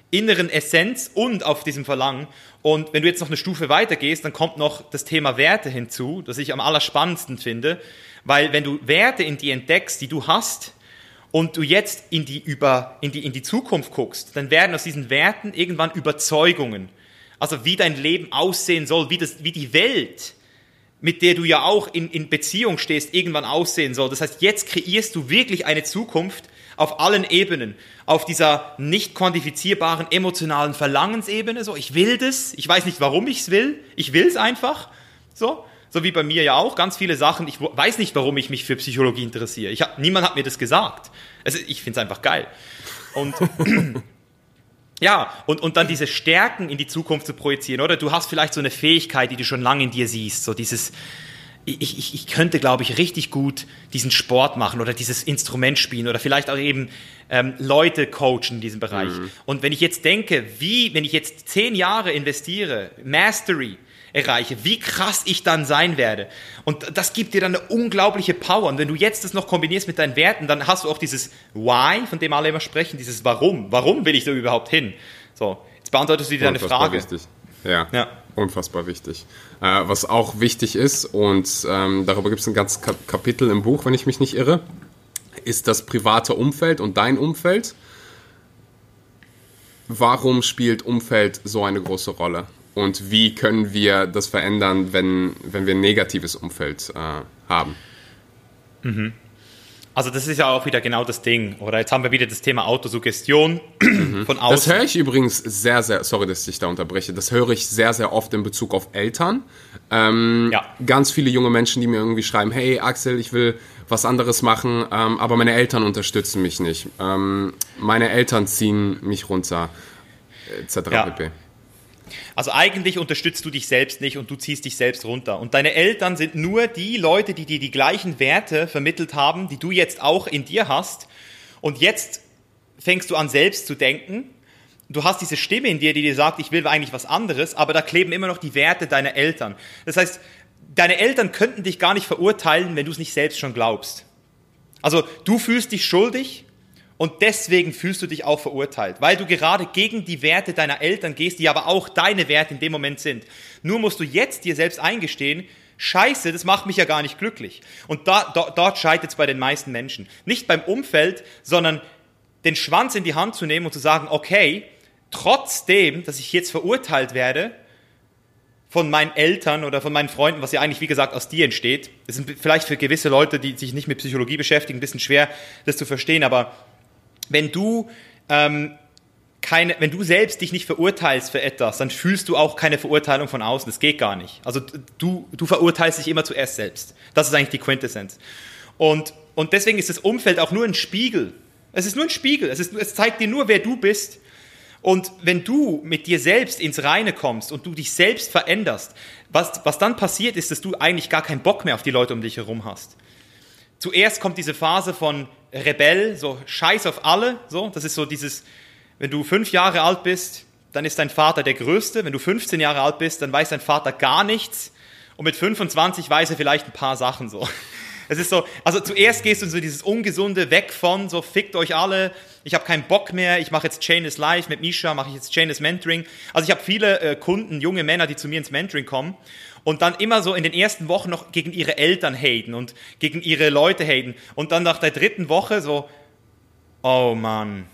inneren Essenz und auf diesem Verlangen. Und wenn du jetzt noch eine Stufe weiter gehst, dann kommt noch das Thema Werte hinzu, das ich am allerspannendsten finde, weil wenn du Werte in die entdeckst, die du hast, und du jetzt in die, über, in, die, in die Zukunft guckst, dann werden aus diesen Werten irgendwann Überzeugungen. Also wie dein Leben aussehen soll, wie, das, wie die Welt, mit der du ja auch in, in Beziehung stehst, irgendwann aussehen soll. Das heißt, jetzt kreierst du wirklich eine Zukunft auf allen Ebenen. Auf dieser nicht quantifizierbaren emotionalen Verlangensebene, so ich will das, ich weiß nicht, warum ich es will, ich will es einfach, so. So wie bei mir ja auch, ganz viele Sachen, ich weiß nicht, warum ich mich für Psychologie interessiere. Ich hab, niemand hat mir das gesagt. Also ich finde es einfach geil. Und Ja, und, und dann diese Stärken in die Zukunft zu projizieren, oder? Du hast vielleicht so eine Fähigkeit, die du schon lange in dir siehst, so dieses, ich, ich, ich könnte, glaube ich, richtig gut diesen Sport machen oder dieses Instrument spielen oder vielleicht auch eben ähm, Leute coachen in diesem Bereich. Mhm. Und wenn ich jetzt denke, wie, wenn ich jetzt zehn Jahre investiere, Mastery, erreiche, wie krass ich dann sein werde. Und das gibt dir dann eine unglaubliche Power. Und wenn du jetzt das noch kombinierst mit deinen Werten, dann hast du auch dieses Why, von dem alle immer sprechen, dieses Warum. Warum will ich da überhaupt hin? So, jetzt beantwortest du dir deine Frage. Wichtig. Ja, ja, unfassbar wichtig. Äh, was auch wichtig ist, und ähm, darüber gibt es ein ganzes Kapitel im Buch, wenn ich mich nicht irre, ist das private Umfeld und dein Umfeld. Warum spielt Umfeld so eine große Rolle? Und wie können wir das verändern, wenn, wenn wir ein negatives Umfeld äh, haben. Mhm. Also das ist ja auch wieder genau das Ding, oder? Jetzt haben wir wieder das Thema Autosuggestion mhm. von außen. Das höre ich übrigens sehr, sehr, sorry, dass ich da unterbreche, das höre ich sehr, sehr oft in Bezug auf Eltern. Ähm, ja. Ganz viele junge Menschen, die mir irgendwie schreiben, hey Axel, ich will was anderes machen, ähm, aber meine Eltern unterstützen mich nicht. Ähm, meine Eltern ziehen mich runter, etc. Ja. Also eigentlich unterstützt du dich selbst nicht und du ziehst dich selbst runter. Und deine Eltern sind nur die Leute, die dir die gleichen Werte vermittelt haben, die du jetzt auch in dir hast. Und jetzt fängst du an selbst zu denken. Du hast diese Stimme in dir, die dir sagt, ich will eigentlich was anderes, aber da kleben immer noch die Werte deiner Eltern. Das heißt, deine Eltern könnten dich gar nicht verurteilen, wenn du es nicht selbst schon glaubst. Also du fühlst dich schuldig, und deswegen fühlst du dich auch verurteilt, weil du gerade gegen die Werte deiner Eltern gehst, die aber auch deine Werte in dem Moment sind. Nur musst du jetzt dir selbst eingestehen, Scheiße, das macht mich ja gar nicht glücklich. Und da, da, dort scheitert es bei den meisten Menschen. Nicht beim Umfeld, sondern den Schwanz in die Hand zu nehmen und zu sagen, okay, trotzdem, dass ich jetzt verurteilt werde von meinen Eltern oder von meinen Freunden, was ja eigentlich, wie gesagt, aus dir entsteht. Das ist vielleicht für gewisse Leute, die sich nicht mit Psychologie beschäftigen, ein bisschen schwer, das zu verstehen, aber wenn du ähm, keine, wenn du selbst dich nicht verurteilst für etwas, dann fühlst du auch keine Verurteilung von außen. Das geht gar nicht. Also du, du verurteilst dich immer zuerst selbst. Das ist eigentlich die Quintessenz. Und, und deswegen ist das Umfeld auch nur ein Spiegel. Es ist nur ein Spiegel. Es, ist, es zeigt dir nur, wer du bist. Und wenn du mit dir selbst ins Reine kommst und du dich selbst veränderst, was, was dann passiert ist, dass du eigentlich gar keinen Bock mehr auf die Leute um dich herum hast. Zuerst kommt diese Phase von Rebell, so Scheiß auf alle, so, das ist so dieses, wenn du fünf Jahre alt bist, dann ist dein Vater der Größte, wenn du 15 Jahre alt bist, dann weiß dein Vater gar nichts. Und mit 25 weiß er vielleicht ein paar Sachen so. Es ist so, also zuerst gehst du so dieses ungesunde weg von, so fickt euch alle, ich habe keinen Bock mehr, ich mache jetzt Chainless Live mit Misha, mache ich jetzt Chainless Mentoring. Also ich habe viele äh, Kunden, junge Männer, die zu mir ins Mentoring kommen und dann immer so in den ersten Wochen noch gegen ihre Eltern haten und gegen ihre Leute haten und dann nach der dritten Woche so, oh Mann,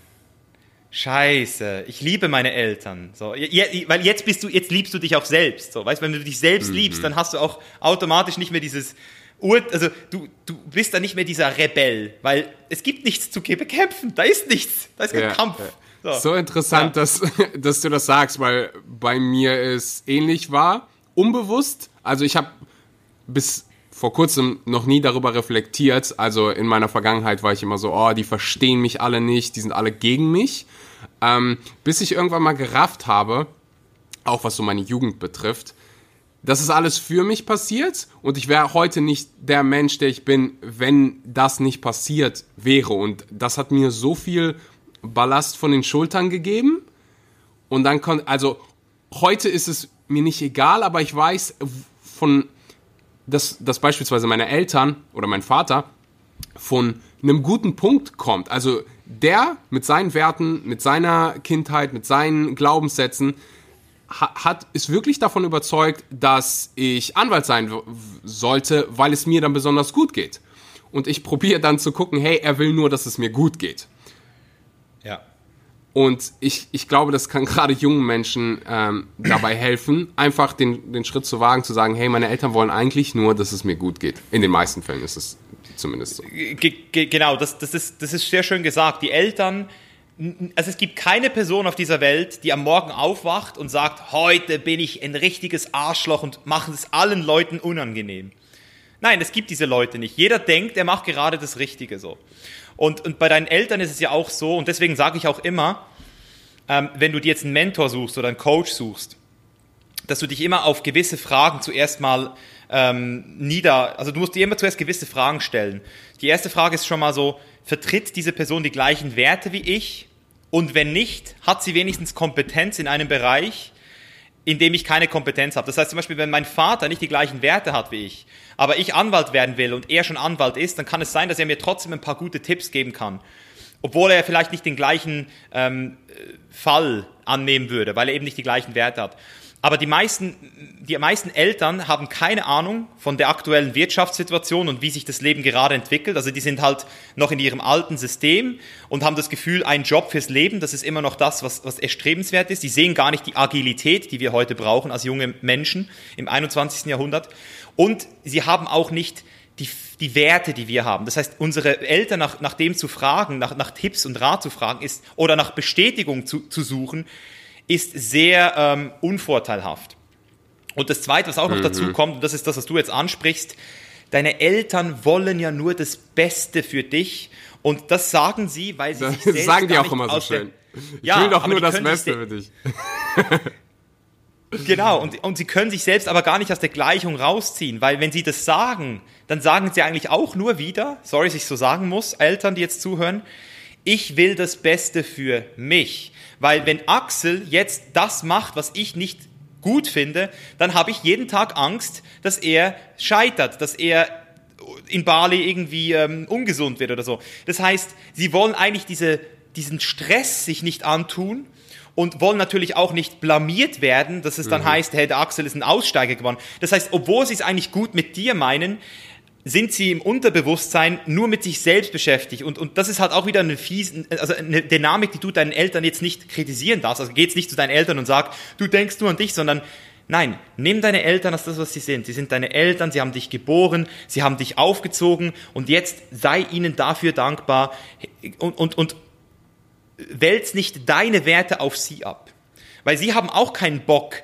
Scheiße, ich liebe meine Eltern. So, ja, weil jetzt bist du, jetzt liebst du dich auch selbst. So, weißt, wenn du dich selbst mhm. liebst, dann hast du auch automatisch nicht mehr dieses Ur, also du, du bist dann nicht mehr dieser Rebell, weil es gibt nichts zu bekämpfen. Da ist nichts, da ist kein ja, Kampf. So, so interessant, ja. dass, dass du das sagst, weil bei mir es ähnlich war unbewusst. Also ich habe bis vor kurzem noch nie darüber reflektiert. Also in meiner Vergangenheit war ich immer so, oh, die verstehen mich alle nicht, die sind alle gegen mich. Ähm, bis ich irgendwann mal gerafft habe, auch was so meine Jugend betrifft, das ist alles für mich passiert und ich wäre heute nicht der Mensch, der ich bin, wenn das nicht passiert wäre. Und das hat mir so viel Ballast von den Schultern gegeben. Und dann konnte, also heute ist es mir nicht egal, aber ich weiß von, dass, dass beispielsweise meine Eltern oder mein Vater von einem guten Punkt kommt. Also der mit seinen Werten, mit seiner Kindheit, mit seinen Glaubenssätzen hat, ist wirklich davon überzeugt, dass ich Anwalt sein sollte, weil es mir dann besonders gut geht. und ich probiere dann zu gucken, hey, er will nur, dass es mir gut geht. Und ich, ich glaube, das kann gerade jungen Menschen ähm, dabei helfen, einfach den, den Schritt zu wagen, zu sagen, hey, meine Eltern wollen eigentlich nur, dass es mir gut geht. In den meisten Fällen ist es zumindest so. G genau, das, das, ist, das ist sehr schön gesagt. Die Eltern, also es gibt keine Person auf dieser Welt, die am Morgen aufwacht und sagt, heute bin ich ein richtiges Arschloch und mache es allen Leuten unangenehm. Nein, es gibt diese Leute nicht. Jeder denkt, er macht gerade das Richtige so. Und, und bei deinen Eltern ist es ja auch so, und deswegen sage ich auch immer, ähm, wenn du dir jetzt einen Mentor suchst oder einen Coach suchst, dass du dich immer auf gewisse Fragen zuerst mal ähm, nieder, also du musst dir immer zuerst gewisse Fragen stellen. Die erste Frage ist schon mal so, vertritt diese Person die gleichen Werte wie ich? Und wenn nicht, hat sie wenigstens Kompetenz in einem Bereich, in dem ich keine Kompetenz habe. Das heißt zum Beispiel, wenn mein Vater nicht die gleichen Werte hat wie ich, aber ich Anwalt werden will und er schon Anwalt ist, dann kann es sein, dass er mir trotzdem ein paar gute Tipps geben kann. Obwohl er vielleicht nicht den gleichen ähm, Fall annehmen würde, weil er eben nicht die gleichen Werte hat. Aber die meisten, die meisten Eltern haben keine Ahnung von der aktuellen Wirtschaftssituation und wie sich das Leben gerade entwickelt. Also die sind halt noch in ihrem alten System und haben das Gefühl, ein Job fürs Leben, das ist immer noch das, was, was erstrebenswert ist. Die sehen gar nicht die Agilität, die wir heute brauchen als junge Menschen im 21. Jahrhundert. Und sie haben auch nicht die, die Werte, die wir haben. Das heißt, unsere Eltern nach, nach dem zu fragen, nach, nach Tipps und Rat zu fragen ist, oder nach Bestätigung zu, zu suchen, ist sehr ähm, unvorteilhaft. Und das Zweite, was auch noch mhm. dazu kommt, und das ist das, was du jetzt ansprichst, deine Eltern wollen ja nur das Beste für dich. Und das sagen sie, weil sie das sich selbst sagen die auch immer so schön. Ich ja, will doch nur das Beste für dich. Genau, und, und sie können sich selbst aber gar nicht aus der Gleichung rausziehen, weil wenn sie das sagen, dann sagen sie eigentlich auch nur wieder, sorry, dass ich so sagen muss, Eltern, die jetzt zuhören, ich will das Beste für mich. Weil wenn Axel jetzt das macht, was ich nicht gut finde, dann habe ich jeden Tag Angst, dass er scheitert, dass er in Bali irgendwie ähm, ungesund wird oder so. Das heißt, sie wollen eigentlich diese, diesen Stress sich nicht antun und wollen natürlich auch nicht blamiert werden, dass es dann mhm. heißt, hey, der Axel ist ein Aussteiger geworden. Das heißt, obwohl sie es eigentlich gut mit dir meinen, sind sie im Unterbewusstsein nur mit sich selbst beschäftigt. Und, und das ist halt auch wieder eine fiese, also eine Dynamik, die du deinen Eltern jetzt nicht kritisieren darfst. Also geh jetzt nicht zu deinen Eltern und sag, du denkst nur an dich, sondern nein, nimm deine Eltern als das, was sie sind. Sie sind deine Eltern, sie haben dich geboren, sie haben dich aufgezogen und jetzt sei ihnen dafür dankbar und, und, und wälz nicht deine Werte auf sie ab. Weil sie haben auch keinen Bock,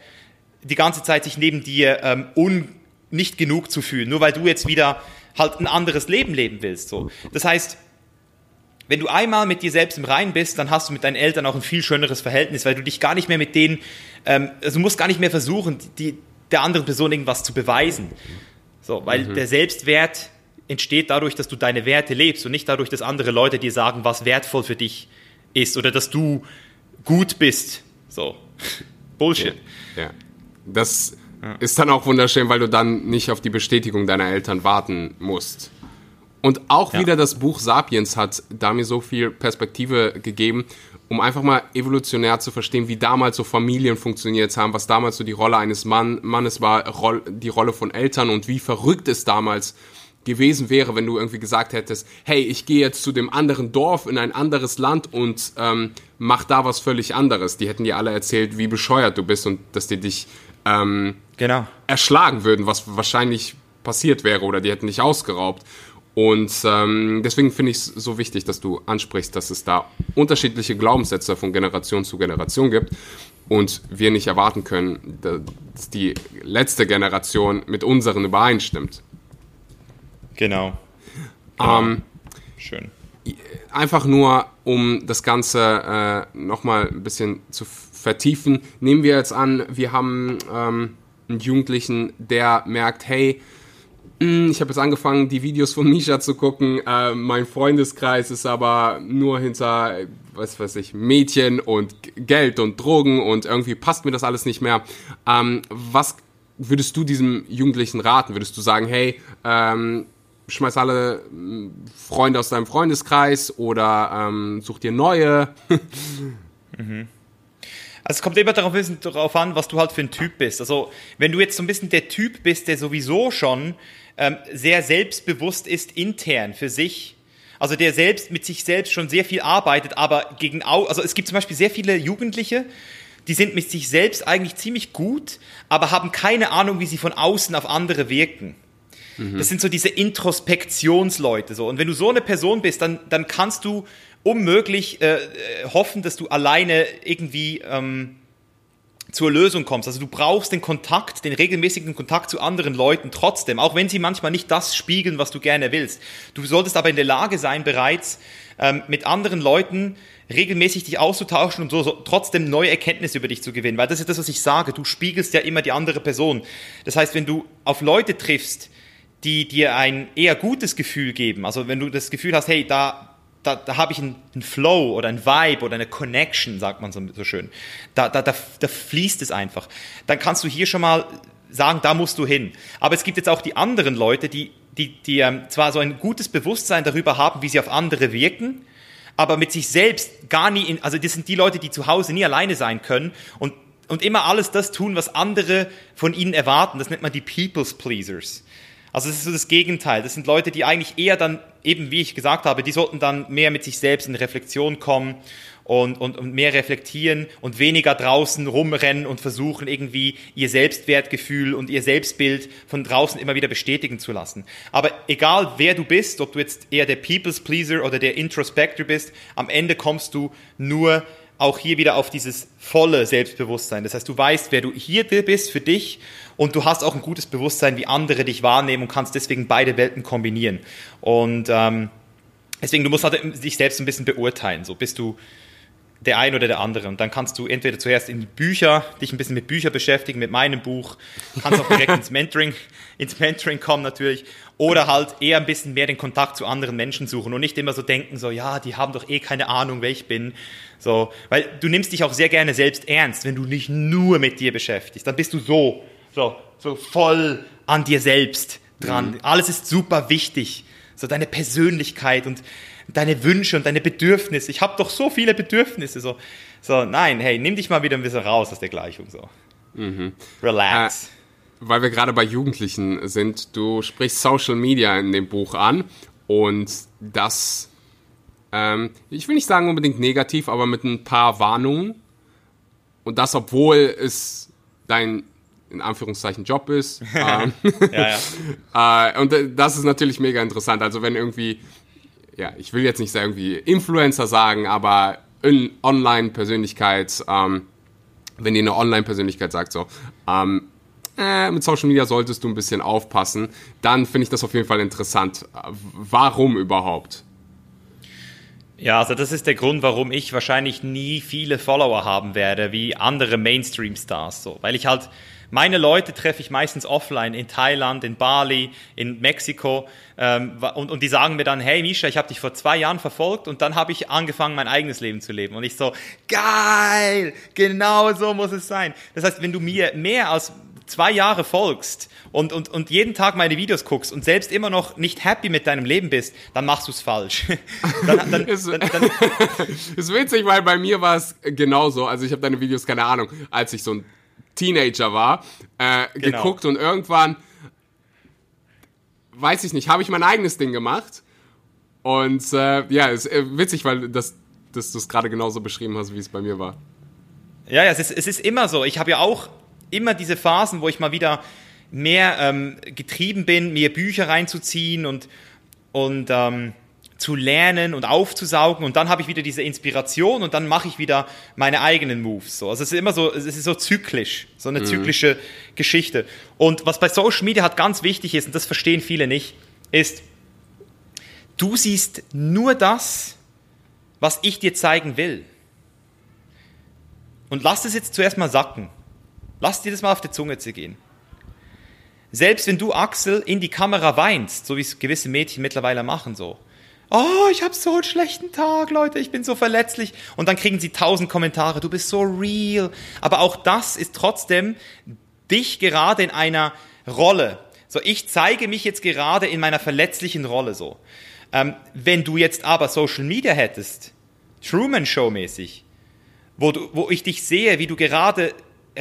die ganze Zeit sich neben dir ähm, un, nicht genug zu fühlen, nur weil du jetzt wieder halt ein anderes Leben leben willst. So. Das heißt, wenn du einmal mit dir selbst im Reinen bist, dann hast du mit deinen Eltern auch ein viel schöneres Verhältnis, weil du dich gar nicht mehr mit denen, ähm, also du musst gar nicht mehr versuchen, die, der anderen Person irgendwas zu beweisen. So, weil mhm. der Selbstwert entsteht dadurch, dass du deine Werte lebst und nicht dadurch, dass andere Leute dir sagen, was wertvoll für dich ist oder dass du gut bist. So. Bullshit. Ja. ja. Das ja. ist dann auch wunderschön, weil du dann nicht auf die Bestätigung deiner Eltern warten musst. Und auch ja. wieder das Buch Sapiens hat da mir so viel Perspektive gegeben, um einfach mal evolutionär zu verstehen, wie damals so Familien funktioniert haben, was damals so die Rolle eines Mann, Mannes war, die Rolle von Eltern und wie verrückt es damals gewesen wäre, wenn du irgendwie gesagt hättest, hey, ich gehe jetzt zu dem anderen Dorf in ein anderes Land und ähm, mach da was völlig anderes. Die hätten dir alle erzählt, wie bescheuert du bist und dass die dich ähm, genau. erschlagen würden, was wahrscheinlich passiert wäre oder die hätten dich ausgeraubt. Und ähm, deswegen finde ich es so wichtig, dass du ansprichst, dass es da unterschiedliche Glaubenssätze von Generation zu Generation gibt und wir nicht erwarten können, dass die letzte Generation mit unseren übereinstimmt. Genau. genau. Ähm, Schön. Einfach nur, um das Ganze äh, nochmal ein bisschen zu vertiefen, nehmen wir jetzt an, wir haben ähm, einen Jugendlichen, der merkt, hey, hm, ich habe jetzt angefangen, die Videos von Misha zu gucken. Äh, mein Freundeskreis ist aber nur hinter, was weiß ich, Mädchen und Geld und Drogen und irgendwie passt mir das alles nicht mehr. Ähm, was würdest du diesem Jugendlichen raten? Würdest du sagen, hey, ähm, schmeiß alle hm, Freunde aus deinem Freundeskreis oder ähm, such dir neue. mhm. Also es kommt immer darauf, darauf, an, was du halt für ein Typ bist. Also wenn du jetzt so ein bisschen der Typ bist, der sowieso schon ähm, sehr selbstbewusst ist intern für sich. Also der selbst mit sich selbst schon sehr viel arbeitet, aber gegen also es gibt zum Beispiel sehr viele Jugendliche, die sind mit sich selbst eigentlich ziemlich gut, aber haben keine Ahnung, wie sie von außen auf andere wirken. Mhm. Das sind so diese Introspektionsleute so. Und wenn du so eine Person bist, dann, dann kannst du unmöglich äh, hoffen, dass du alleine irgendwie ähm, zur Lösung kommst. Also du brauchst den Kontakt, den regelmäßigen Kontakt zu anderen Leuten trotzdem, auch wenn sie manchmal nicht das spiegeln, was du gerne willst. Du solltest aber in der Lage sein, bereits ähm, mit anderen Leuten regelmäßig dich auszutauschen und so, so trotzdem neue Erkenntnisse über dich zu gewinnen. Weil das ist das, was ich sage. Du spiegelst ja immer die andere Person. Das heißt, wenn du auf Leute triffst, die dir ein eher gutes Gefühl geben, also wenn du das Gefühl hast, hey, da da, da habe ich einen, einen, Flow oder ein Vibe oder eine Connection, sagt man so, so schön. Da, da, da, da fließt es einfach. Dann kannst du hier schon mal sagen, da musst du hin. Aber es gibt jetzt auch die anderen Leute, die, die, die ähm, zwar so ein gutes Bewusstsein darüber haben, wie sie auf andere wirken, aber mit sich selbst gar nie, in, also das sind die Leute, die zu Hause nie alleine sein können und, und immer alles das tun, was andere von ihnen erwarten. Das nennt man die People's Pleasers. Also das ist so das Gegenteil. Das sind Leute, die eigentlich eher dann, eben wie ich gesagt habe, die sollten dann mehr mit sich selbst in Reflexion kommen und, und, und mehr reflektieren und weniger draußen rumrennen und versuchen irgendwie ihr Selbstwertgefühl und ihr Selbstbild von draußen immer wieder bestätigen zu lassen. Aber egal wer du bist, ob du jetzt eher der People's Pleaser oder der Introspector bist, am Ende kommst du nur auch hier wieder auf dieses volle Selbstbewusstsein. Das heißt, du weißt, wer du hier bist für dich und du hast auch ein gutes Bewusstsein, wie andere dich wahrnehmen und kannst deswegen beide Welten kombinieren. Und ähm, deswegen, du musst halt dich selbst ein bisschen beurteilen. So bist du der ein oder der andere. Und dann kannst du entweder zuerst in Bücher, dich ein bisschen mit Büchern beschäftigen, mit meinem Buch, kannst auch direkt ins Mentoring, ins Mentoring kommen natürlich, oder halt eher ein bisschen mehr den Kontakt zu anderen Menschen suchen und nicht immer so denken, so, ja, die haben doch eh keine Ahnung, wer ich bin. So, weil du nimmst dich auch sehr gerne selbst ernst, wenn du nicht nur mit dir beschäftigst. Dann bist du so, so, so voll an dir selbst dran. Mhm. Alles ist super wichtig. So deine Persönlichkeit und deine Wünsche und deine Bedürfnisse. Ich habe doch so viele Bedürfnisse. So, so, nein, hey, nimm dich mal wieder ein bisschen raus aus der Gleichung. So. Mhm. Relax. Äh, weil wir gerade bei Jugendlichen sind, du sprichst Social Media in dem Buch an und das, ähm, ich will nicht sagen unbedingt negativ, aber mit ein paar Warnungen. Und das, obwohl es dein in Anführungszeichen Job ist. ähm, ja, ja. äh, und äh, das ist natürlich mega interessant. Also wenn irgendwie ja, ich will jetzt nicht irgendwie Influencer sagen, aber in Online-Persönlichkeit, ähm, wenn dir eine Online-Persönlichkeit sagt, so, ähm, äh, mit Social Media solltest du ein bisschen aufpassen, dann finde ich das auf jeden Fall interessant. Warum überhaupt? Ja, also das ist der Grund, warum ich wahrscheinlich nie viele Follower haben werde, wie andere Mainstream-Stars, so, weil ich halt meine Leute treffe ich meistens offline in Thailand, in Bali, in Mexiko ähm, und, und die sagen mir dann, hey Misha, ich habe dich vor zwei Jahren verfolgt und dann habe ich angefangen, mein eigenes Leben zu leben. Und ich so, geil, genau so muss es sein. Das heißt, wenn du mir mehr als zwei Jahre folgst und, und, und jeden Tag meine Videos guckst und selbst immer noch nicht happy mit deinem Leben bist, dann machst du es falsch. dann, dann, ist, dann, dann ist witzig, weil bei mir war es genauso. Also ich habe deine Videos, keine Ahnung, als ich so ein Teenager war, äh, genau. geguckt und irgendwann, weiß ich nicht, habe ich mein eigenes Ding gemacht. Und äh, ja, ist äh, witzig, weil das, dass du es gerade genauso beschrieben hast, wie es bei mir war. Ja, ja, es ist, es ist immer so. Ich habe ja auch immer diese Phasen, wo ich mal wieder mehr ähm, getrieben bin, mir Bücher reinzuziehen und, und ähm, zu lernen und aufzusaugen und dann habe ich wieder diese Inspiration und dann mache ich wieder meine eigenen Moves. So. Also es ist immer so, es ist so zyklisch, so eine mhm. zyklische Geschichte. Und was bei Social Media halt ganz wichtig ist, und das verstehen viele nicht, ist, du siehst nur das, was ich dir zeigen will. Und lass es jetzt zuerst mal sacken. Lass dir das mal auf die Zunge zu gehen. Selbst wenn du, Axel, in die Kamera weinst, so wie es gewisse Mädchen mittlerweile machen, so, oh, ich habe so einen schlechten Tag, Leute, ich bin so verletzlich. Und dann kriegen sie tausend Kommentare, du bist so real. Aber auch das ist trotzdem dich gerade in einer Rolle. So, ich zeige mich jetzt gerade in meiner verletzlichen Rolle so. Ähm, wenn du jetzt aber Social Media hättest, Truman Show mäßig, wo, du, wo ich dich sehe, wie du gerade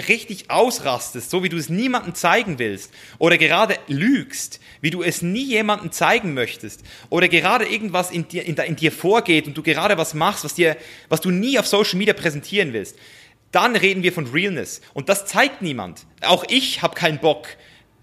richtig ausrastest, so wie du es niemandem zeigen willst, oder gerade lügst, wie du es nie jemandem zeigen möchtest, oder gerade irgendwas in dir, in, in dir vorgeht und du gerade was machst, was, dir, was du nie auf Social Media präsentieren willst, dann reden wir von Realness. Und das zeigt niemand. Auch ich habe keinen Bock,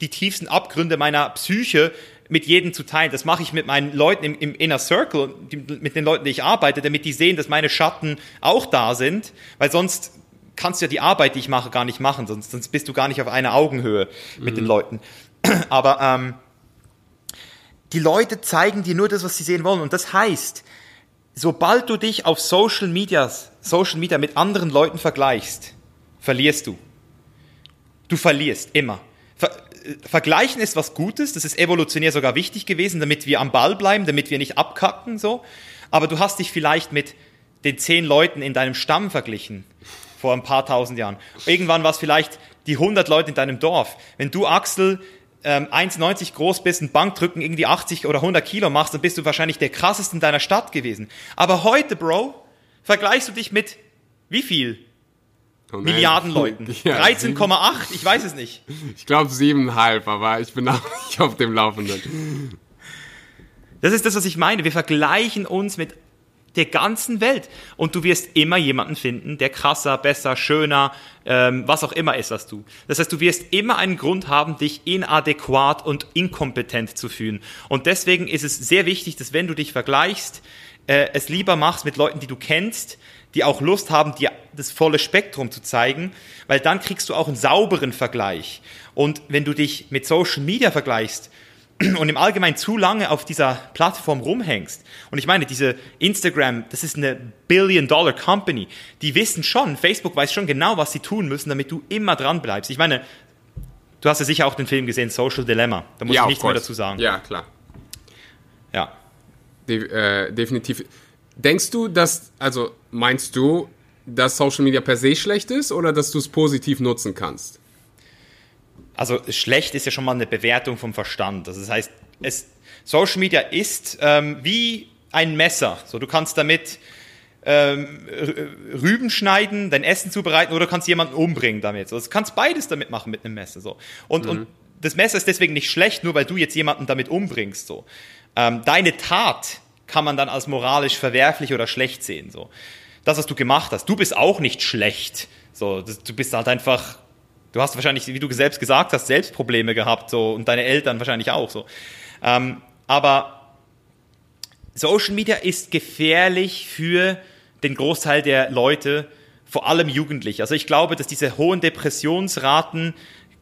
die tiefsten Abgründe meiner Psyche mit jedem zu teilen. Das mache ich mit meinen Leuten im, im Inner Circle, die, mit den Leuten, die ich arbeite, damit die sehen, dass meine Schatten auch da sind, weil sonst kannst du ja die Arbeit, die ich mache, gar nicht machen, sonst, sonst bist du gar nicht auf einer Augenhöhe mit mhm. den Leuten. Aber ähm, die Leute zeigen dir nur das, was sie sehen wollen. Und das heißt, sobald du dich auf Social Media, Social Media mit anderen Leuten vergleichst, verlierst du. Du verlierst immer. Ver Vergleichen ist was Gutes, das ist evolutionär sogar wichtig gewesen, damit wir am Ball bleiben, damit wir nicht abkacken, so. Aber du hast dich vielleicht mit den zehn Leuten in deinem Stamm verglichen vor ein paar tausend Jahren. Irgendwann war es vielleicht die 100 Leute in deinem Dorf. Wenn du, Axel, ähm, 1,90 groß bist, ein Bankdrücken irgendwie 80 oder 100 Kilo machst, dann bist du wahrscheinlich der krasseste in deiner Stadt gewesen. Aber heute, Bro, vergleichst du dich mit wie viel? Oh Milliarden Leuten. Ja, 13,8? Ich weiß es nicht. Ich glaube 7,5, aber ich bin auch nicht auf dem Laufenden. Das ist das, was ich meine. Wir vergleichen uns mit der ganzen Welt. Und du wirst immer jemanden finden, der krasser, besser, schöner, ähm, was auch immer ist als du. Das heißt, du wirst immer einen Grund haben, dich inadäquat und inkompetent zu fühlen. Und deswegen ist es sehr wichtig, dass wenn du dich vergleichst, äh, es lieber machst mit Leuten, die du kennst, die auch Lust haben, dir das volle Spektrum zu zeigen, weil dann kriegst du auch einen sauberen Vergleich. Und wenn du dich mit Social Media vergleichst, und im Allgemeinen zu lange auf dieser Plattform rumhängst. Und ich meine, diese Instagram, das ist eine Billion-Dollar-Company. Die wissen schon, Facebook weiß schon genau, was sie tun müssen, damit du immer dran bleibst. Ich meine, du hast ja sicher auch den Film gesehen, Social Dilemma. Da muss ja, ich nichts mehr dazu sagen. Ja, klar. Ja. De äh, definitiv. Denkst du, dass, also meinst du, dass Social Media per se schlecht ist oder dass du es positiv nutzen kannst? Also schlecht ist ja schon mal eine Bewertung vom Verstand. Also das heißt, es, Social Media ist ähm, wie ein Messer. So, du kannst damit ähm, Rüben schneiden, dein Essen zubereiten oder du kannst jemanden umbringen damit. So, du kannst beides damit machen mit einem Messer. So. Und, mhm. und das Messer ist deswegen nicht schlecht, nur weil du jetzt jemanden damit umbringst. So. Ähm, deine Tat kann man dann als moralisch verwerflich oder schlecht sehen. So. Das, was du gemacht hast, du bist auch nicht schlecht. So, das, du bist halt einfach Du hast wahrscheinlich, wie du selbst gesagt hast, selbst Probleme gehabt so, und deine Eltern wahrscheinlich auch so. Ähm, aber Social Media ist gefährlich für den Großteil der Leute, vor allem Jugendliche. Also ich glaube, dass diese hohen Depressionsraten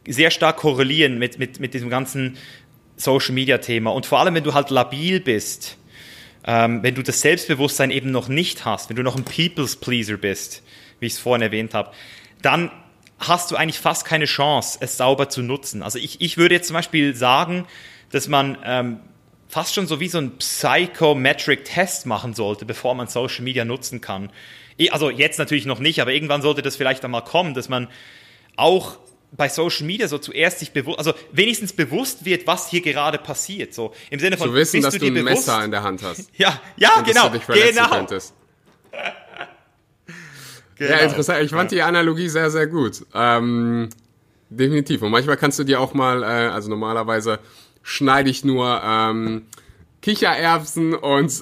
sehr stark korrelieren mit, mit, mit diesem ganzen Social Media Thema. Und vor allem, wenn du halt labil bist, ähm, wenn du das Selbstbewusstsein eben noch nicht hast, wenn du noch ein People's Pleaser bist, wie ich es vorhin erwähnt habe, dann hast du eigentlich fast keine Chance, es sauber zu nutzen. Also ich, ich würde jetzt zum Beispiel sagen, dass man ähm, fast schon so wie so ein Psychometric-Test machen sollte, bevor man Social Media nutzen kann. Also jetzt natürlich noch nicht, aber irgendwann sollte das vielleicht einmal kommen, dass man auch bei Social Media so zuerst sich bewusst, also wenigstens bewusst wird, was hier gerade passiert. So im Sinne von zu wissen, dass du, du ein bewusst? Messer in der Hand hast. Ja, ja, genau, genau. Könntest. Genau. Ja, interessant. Ich fand die Analogie sehr, sehr gut. Ähm, definitiv. Und manchmal kannst du dir auch mal, äh, also normalerweise schneide ich nur ähm, Kichererbsen und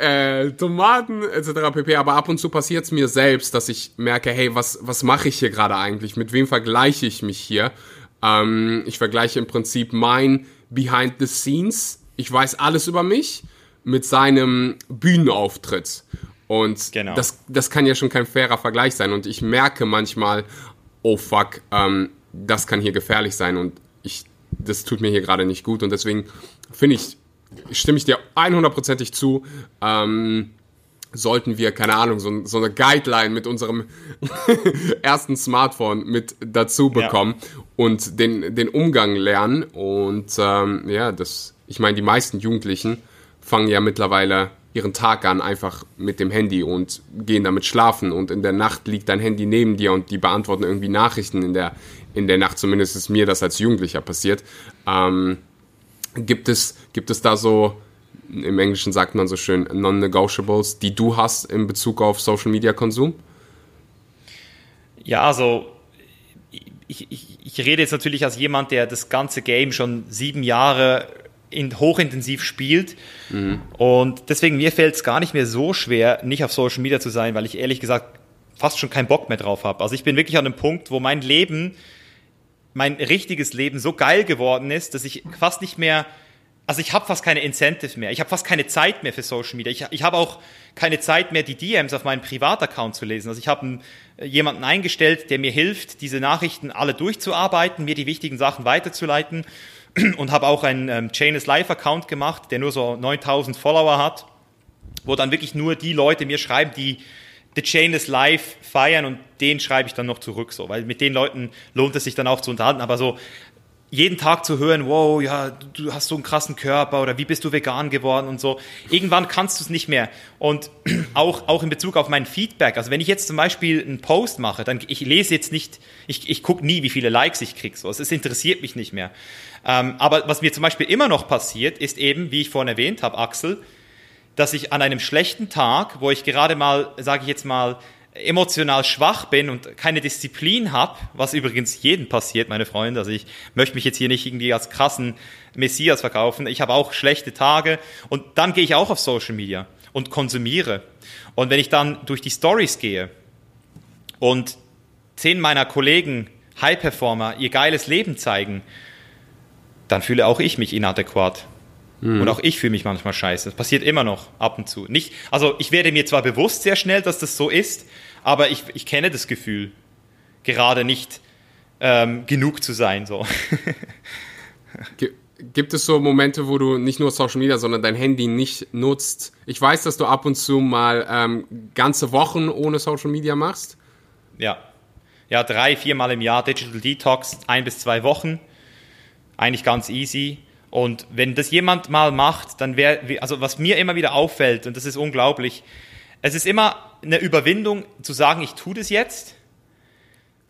äh, äh, Tomaten etc. pp. Aber ab und zu passiert es mir selbst, dass ich merke, hey, was, was mache ich hier gerade eigentlich? Mit wem vergleiche ich mich hier? Ähm, ich vergleiche im Prinzip mein Behind the Scenes. Ich weiß alles über mich mit seinem Bühnenauftritt. Und genau. das, das kann ja schon kein fairer Vergleich sein. Und ich merke manchmal, oh fuck, ähm, das kann hier gefährlich sein und ich, das tut mir hier gerade nicht gut. Und deswegen finde ich, stimme ich dir 100%ig zu, ähm, sollten wir, keine Ahnung, so, so eine Guideline mit unserem ersten Smartphone mit dazu bekommen ja. und den, den Umgang lernen. Und ähm, ja, das, ich meine, die meisten Jugendlichen fangen ja mittlerweile ihren Tag an, einfach mit dem Handy und gehen damit schlafen und in der Nacht liegt dein Handy neben dir und die beantworten irgendwie Nachrichten in der, in der Nacht, zumindest ist mir das als Jugendlicher passiert. Ähm, gibt, es, gibt es da so, im Englischen sagt man so schön, Non-Negotiables, die du hast in Bezug auf Social Media Konsum? Ja, also ich, ich, ich rede jetzt natürlich als jemand, der das ganze Game schon sieben Jahre in, hochintensiv spielt. Mhm. Und deswegen mir fällt es gar nicht mehr so schwer, nicht auf Social Media zu sein, weil ich ehrlich gesagt fast schon keinen Bock mehr drauf habe. Also ich bin wirklich an einem Punkt, wo mein Leben, mein richtiges Leben so geil geworden ist, dass ich fast nicht mehr also ich habe fast keine Incentive mehr. Ich habe fast keine Zeit mehr für Social Media. Ich, ich habe auch keine Zeit mehr, die DMs auf meinem Privataccount zu lesen. Also ich habe jemanden eingestellt, der mir hilft, diese Nachrichten alle durchzuarbeiten, mir die wichtigen Sachen weiterzuleiten und habe auch einen ähm, Chainless Live Account gemacht, der nur so 9000 Follower hat, wo dann wirklich nur die Leute mir schreiben, die The Chainless Live feiern und den schreibe ich dann noch zurück, so, weil mit den Leuten lohnt es sich dann auch zu unterhalten, aber so jeden Tag zu hören, wow, ja, du hast so einen krassen Körper oder wie bist du vegan geworden und so. Irgendwann kannst du es nicht mehr. Und auch, auch in Bezug auf mein Feedback. Also wenn ich jetzt zum Beispiel einen Post mache, dann ich lese jetzt nicht, ich, ich gucke nie, wie viele Likes ich kriege. So. Es interessiert mich nicht mehr. Ähm, aber was mir zum Beispiel immer noch passiert, ist eben, wie ich vorhin erwähnt habe, Axel, dass ich an einem schlechten Tag, wo ich gerade mal, sage ich jetzt mal, emotional schwach bin und keine Disziplin habe, was übrigens jedem passiert, meine Freunde. Also ich möchte mich jetzt hier nicht irgendwie als krassen Messias verkaufen. Ich habe auch schlechte Tage und dann gehe ich auch auf Social Media und konsumiere. Und wenn ich dann durch die Stories gehe und zehn meiner Kollegen, High Performer, ihr geiles Leben zeigen, dann fühle auch ich mich inadäquat. Mhm. Und auch ich fühle mich manchmal scheiße. Das passiert immer noch ab und zu. Nicht, also ich werde mir zwar bewusst sehr schnell, dass das so ist, aber ich, ich kenne das Gefühl, gerade nicht ähm, genug zu sein. So. Gibt es so Momente, wo du nicht nur Social Media, sondern dein Handy nicht nutzt? Ich weiß, dass du ab und zu mal ähm, ganze Wochen ohne Social Media machst. Ja. Ja, drei, viermal im Jahr Digital Detox, ein bis zwei Wochen. Eigentlich ganz easy. Und wenn das jemand mal macht, dann wäre, also was mir immer wieder auffällt, und das ist unglaublich, es ist immer eine Überwindung zu sagen, ich tue das jetzt.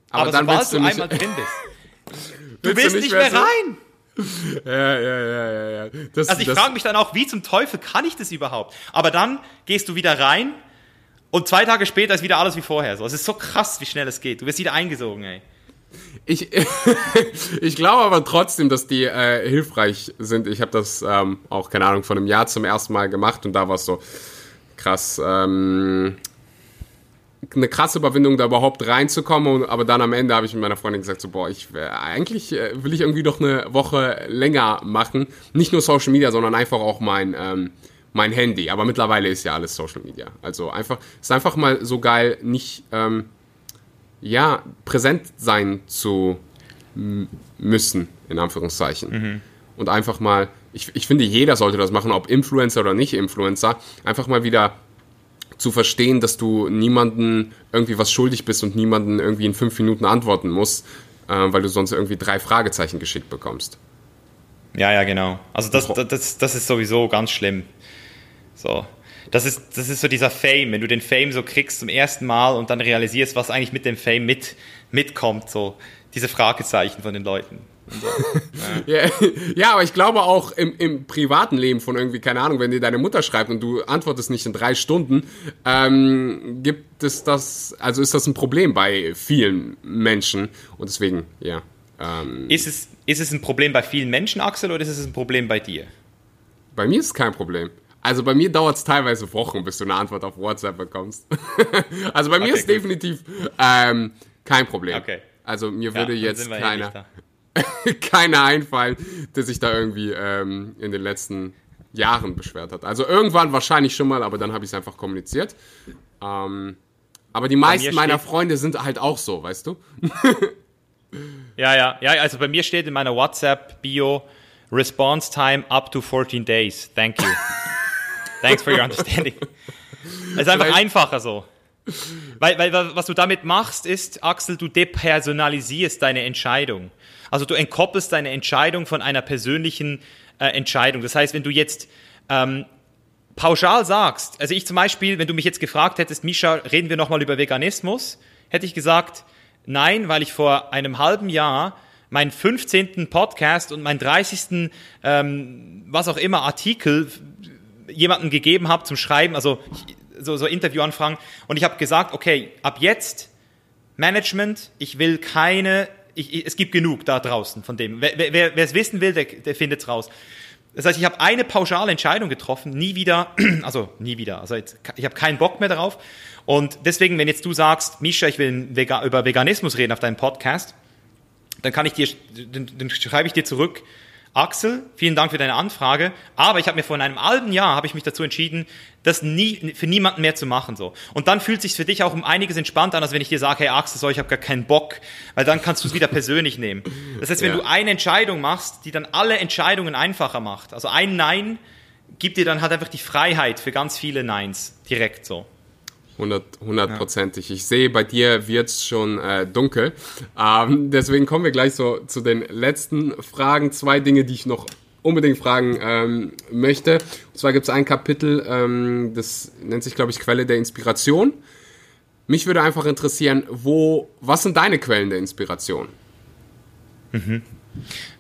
Aber, aber sobald du, du einmal drin bist, du willst, nicht, nicht mehr, mehr rein. Ja, ja, ja, ja, ja. Das, also ich frage mich dann auch, wie zum Teufel kann ich das überhaupt? Aber dann gehst du wieder rein und zwei Tage später ist wieder alles wie vorher. So, es ist so krass, wie schnell es geht. Du wirst wieder eingesogen, ey. Ich, ich glaube aber trotzdem, dass die äh, hilfreich sind. Ich habe das ähm, auch, keine Ahnung, vor einem Jahr zum ersten Mal gemacht und da war es so krass. Ähm, eine krasse Überwindung, da überhaupt reinzukommen. Aber dann am Ende habe ich mit meiner Freundin gesagt, so, boah, ich, eigentlich äh, will ich irgendwie doch eine Woche länger machen. Nicht nur Social Media, sondern einfach auch mein, ähm, mein Handy. Aber mittlerweile ist ja alles Social Media. Also einfach, ist einfach mal so geil, nicht, ähm, ja, präsent sein zu müssen, in Anführungszeichen. Mhm. Und einfach mal, ich, ich finde, jeder sollte das machen, ob Influencer oder nicht Influencer, einfach mal wieder zu verstehen, dass du niemanden irgendwie was schuldig bist und niemanden irgendwie in fünf Minuten antworten musst, äh, weil du sonst irgendwie drei Fragezeichen geschickt bekommst. Ja, ja, genau. Also das, das, das ist sowieso ganz schlimm. So das ist, das ist so dieser Fame, wenn du den Fame so kriegst zum ersten Mal und dann realisierst, was eigentlich mit dem Fame mit, mitkommt, so diese Fragezeichen von den Leuten. Ja. ja. ja, aber ich glaube auch im, im privaten Leben von irgendwie, keine Ahnung, wenn dir deine Mutter schreibt und du antwortest nicht in drei Stunden, ähm, gibt es das, also ist das ein Problem bei vielen Menschen und deswegen, ja. Ähm, ist, es, ist es ein Problem bei vielen Menschen, Axel, oder ist es ein Problem bei dir? Bei mir ist es kein Problem. Also bei mir dauert es teilweise Wochen, bis du eine Antwort auf WhatsApp bekommst. also bei mir okay, ist gut. definitiv ähm, kein Problem. Okay. Also mir würde ja, jetzt keiner, keiner einfallen, der sich da irgendwie ähm, in den letzten Jahren beschwert hat. Also irgendwann wahrscheinlich schon mal, aber dann habe ich es einfach kommuniziert. Ähm, aber die meisten meiner Freunde sind halt auch so, weißt du? ja, ja, ja. Also bei mir steht in meiner WhatsApp-Bio Response Time up to 14 days. Thank you. Thanks for your understanding. Es ist einfach einfacher so. Weil, weil was du damit machst, ist, Axel, du depersonalisierst deine Entscheidung. Also du entkoppelst deine Entscheidung von einer persönlichen äh, Entscheidung. Das heißt, wenn du jetzt ähm, pauschal sagst, also ich zum Beispiel, wenn du mich jetzt gefragt hättest, Misha, reden wir nochmal über Veganismus, hätte ich gesagt, nein, weil ich vor einem halben Jahr meinen 15. Podcast und meinen 30. Ähm, was auch immer Artikel jemanden gegeben habe zum Schreiben, also so, so Interviewanfragen, und ich habe gesagt, okay, ab jetzt Management, ich will keine, ich, ich, es gibt genug da draußen von dem. Wer, wer, wer es wissen will, der, der findet es raus. Das heißt, ich habe eine pauschale Entscheidung getroffen, nie wieder, also nie wieder, also jetzt, ich habe keinen Bock mehr darauf. Und deswegen, wenn jetzt du sagst, Misha, ich will über Veganismus reden auf deinem Podcast, dann kann ich dir, dann, dann schreibe ich dir zurück, Axel, vielen Dank für deine Anfrage, aber ich habe mir vor einem halben Jahr habe ich mich dazu entschieden, das nie für niemanden mehr zu machen so. Und dann fühlt sich für dich auch um einiges entspannter an, als wenn ich dir sage, hey Axel, so, ich habe gar keinen Bock, weil dann kannst du es wieder persönlich nehmen. Das heißt, wenn ja. du eine Entscheidung machst, die dann alle Entscheidungen einfacher macht, also ein Nein gibt dir dann halt einfach die Freiheit für ganz viele Neins direkt so. Hundertprozentig. Ja. Ich sehe, bei dir wird es schon äh, dunkel. Ähm, deswegen kommen wir gleich so zu den letzten Fragen. Zwei Dinge, die ich noch unbedingt fragen ähm, möchte. Und zwar gibt es ein Kapitel, ähm, das nennt sich, glaube ich, Quelle der Inspiration. Mich würde einfach interessieren, wo, was sind deine Quellen der Inspiration? Mhm.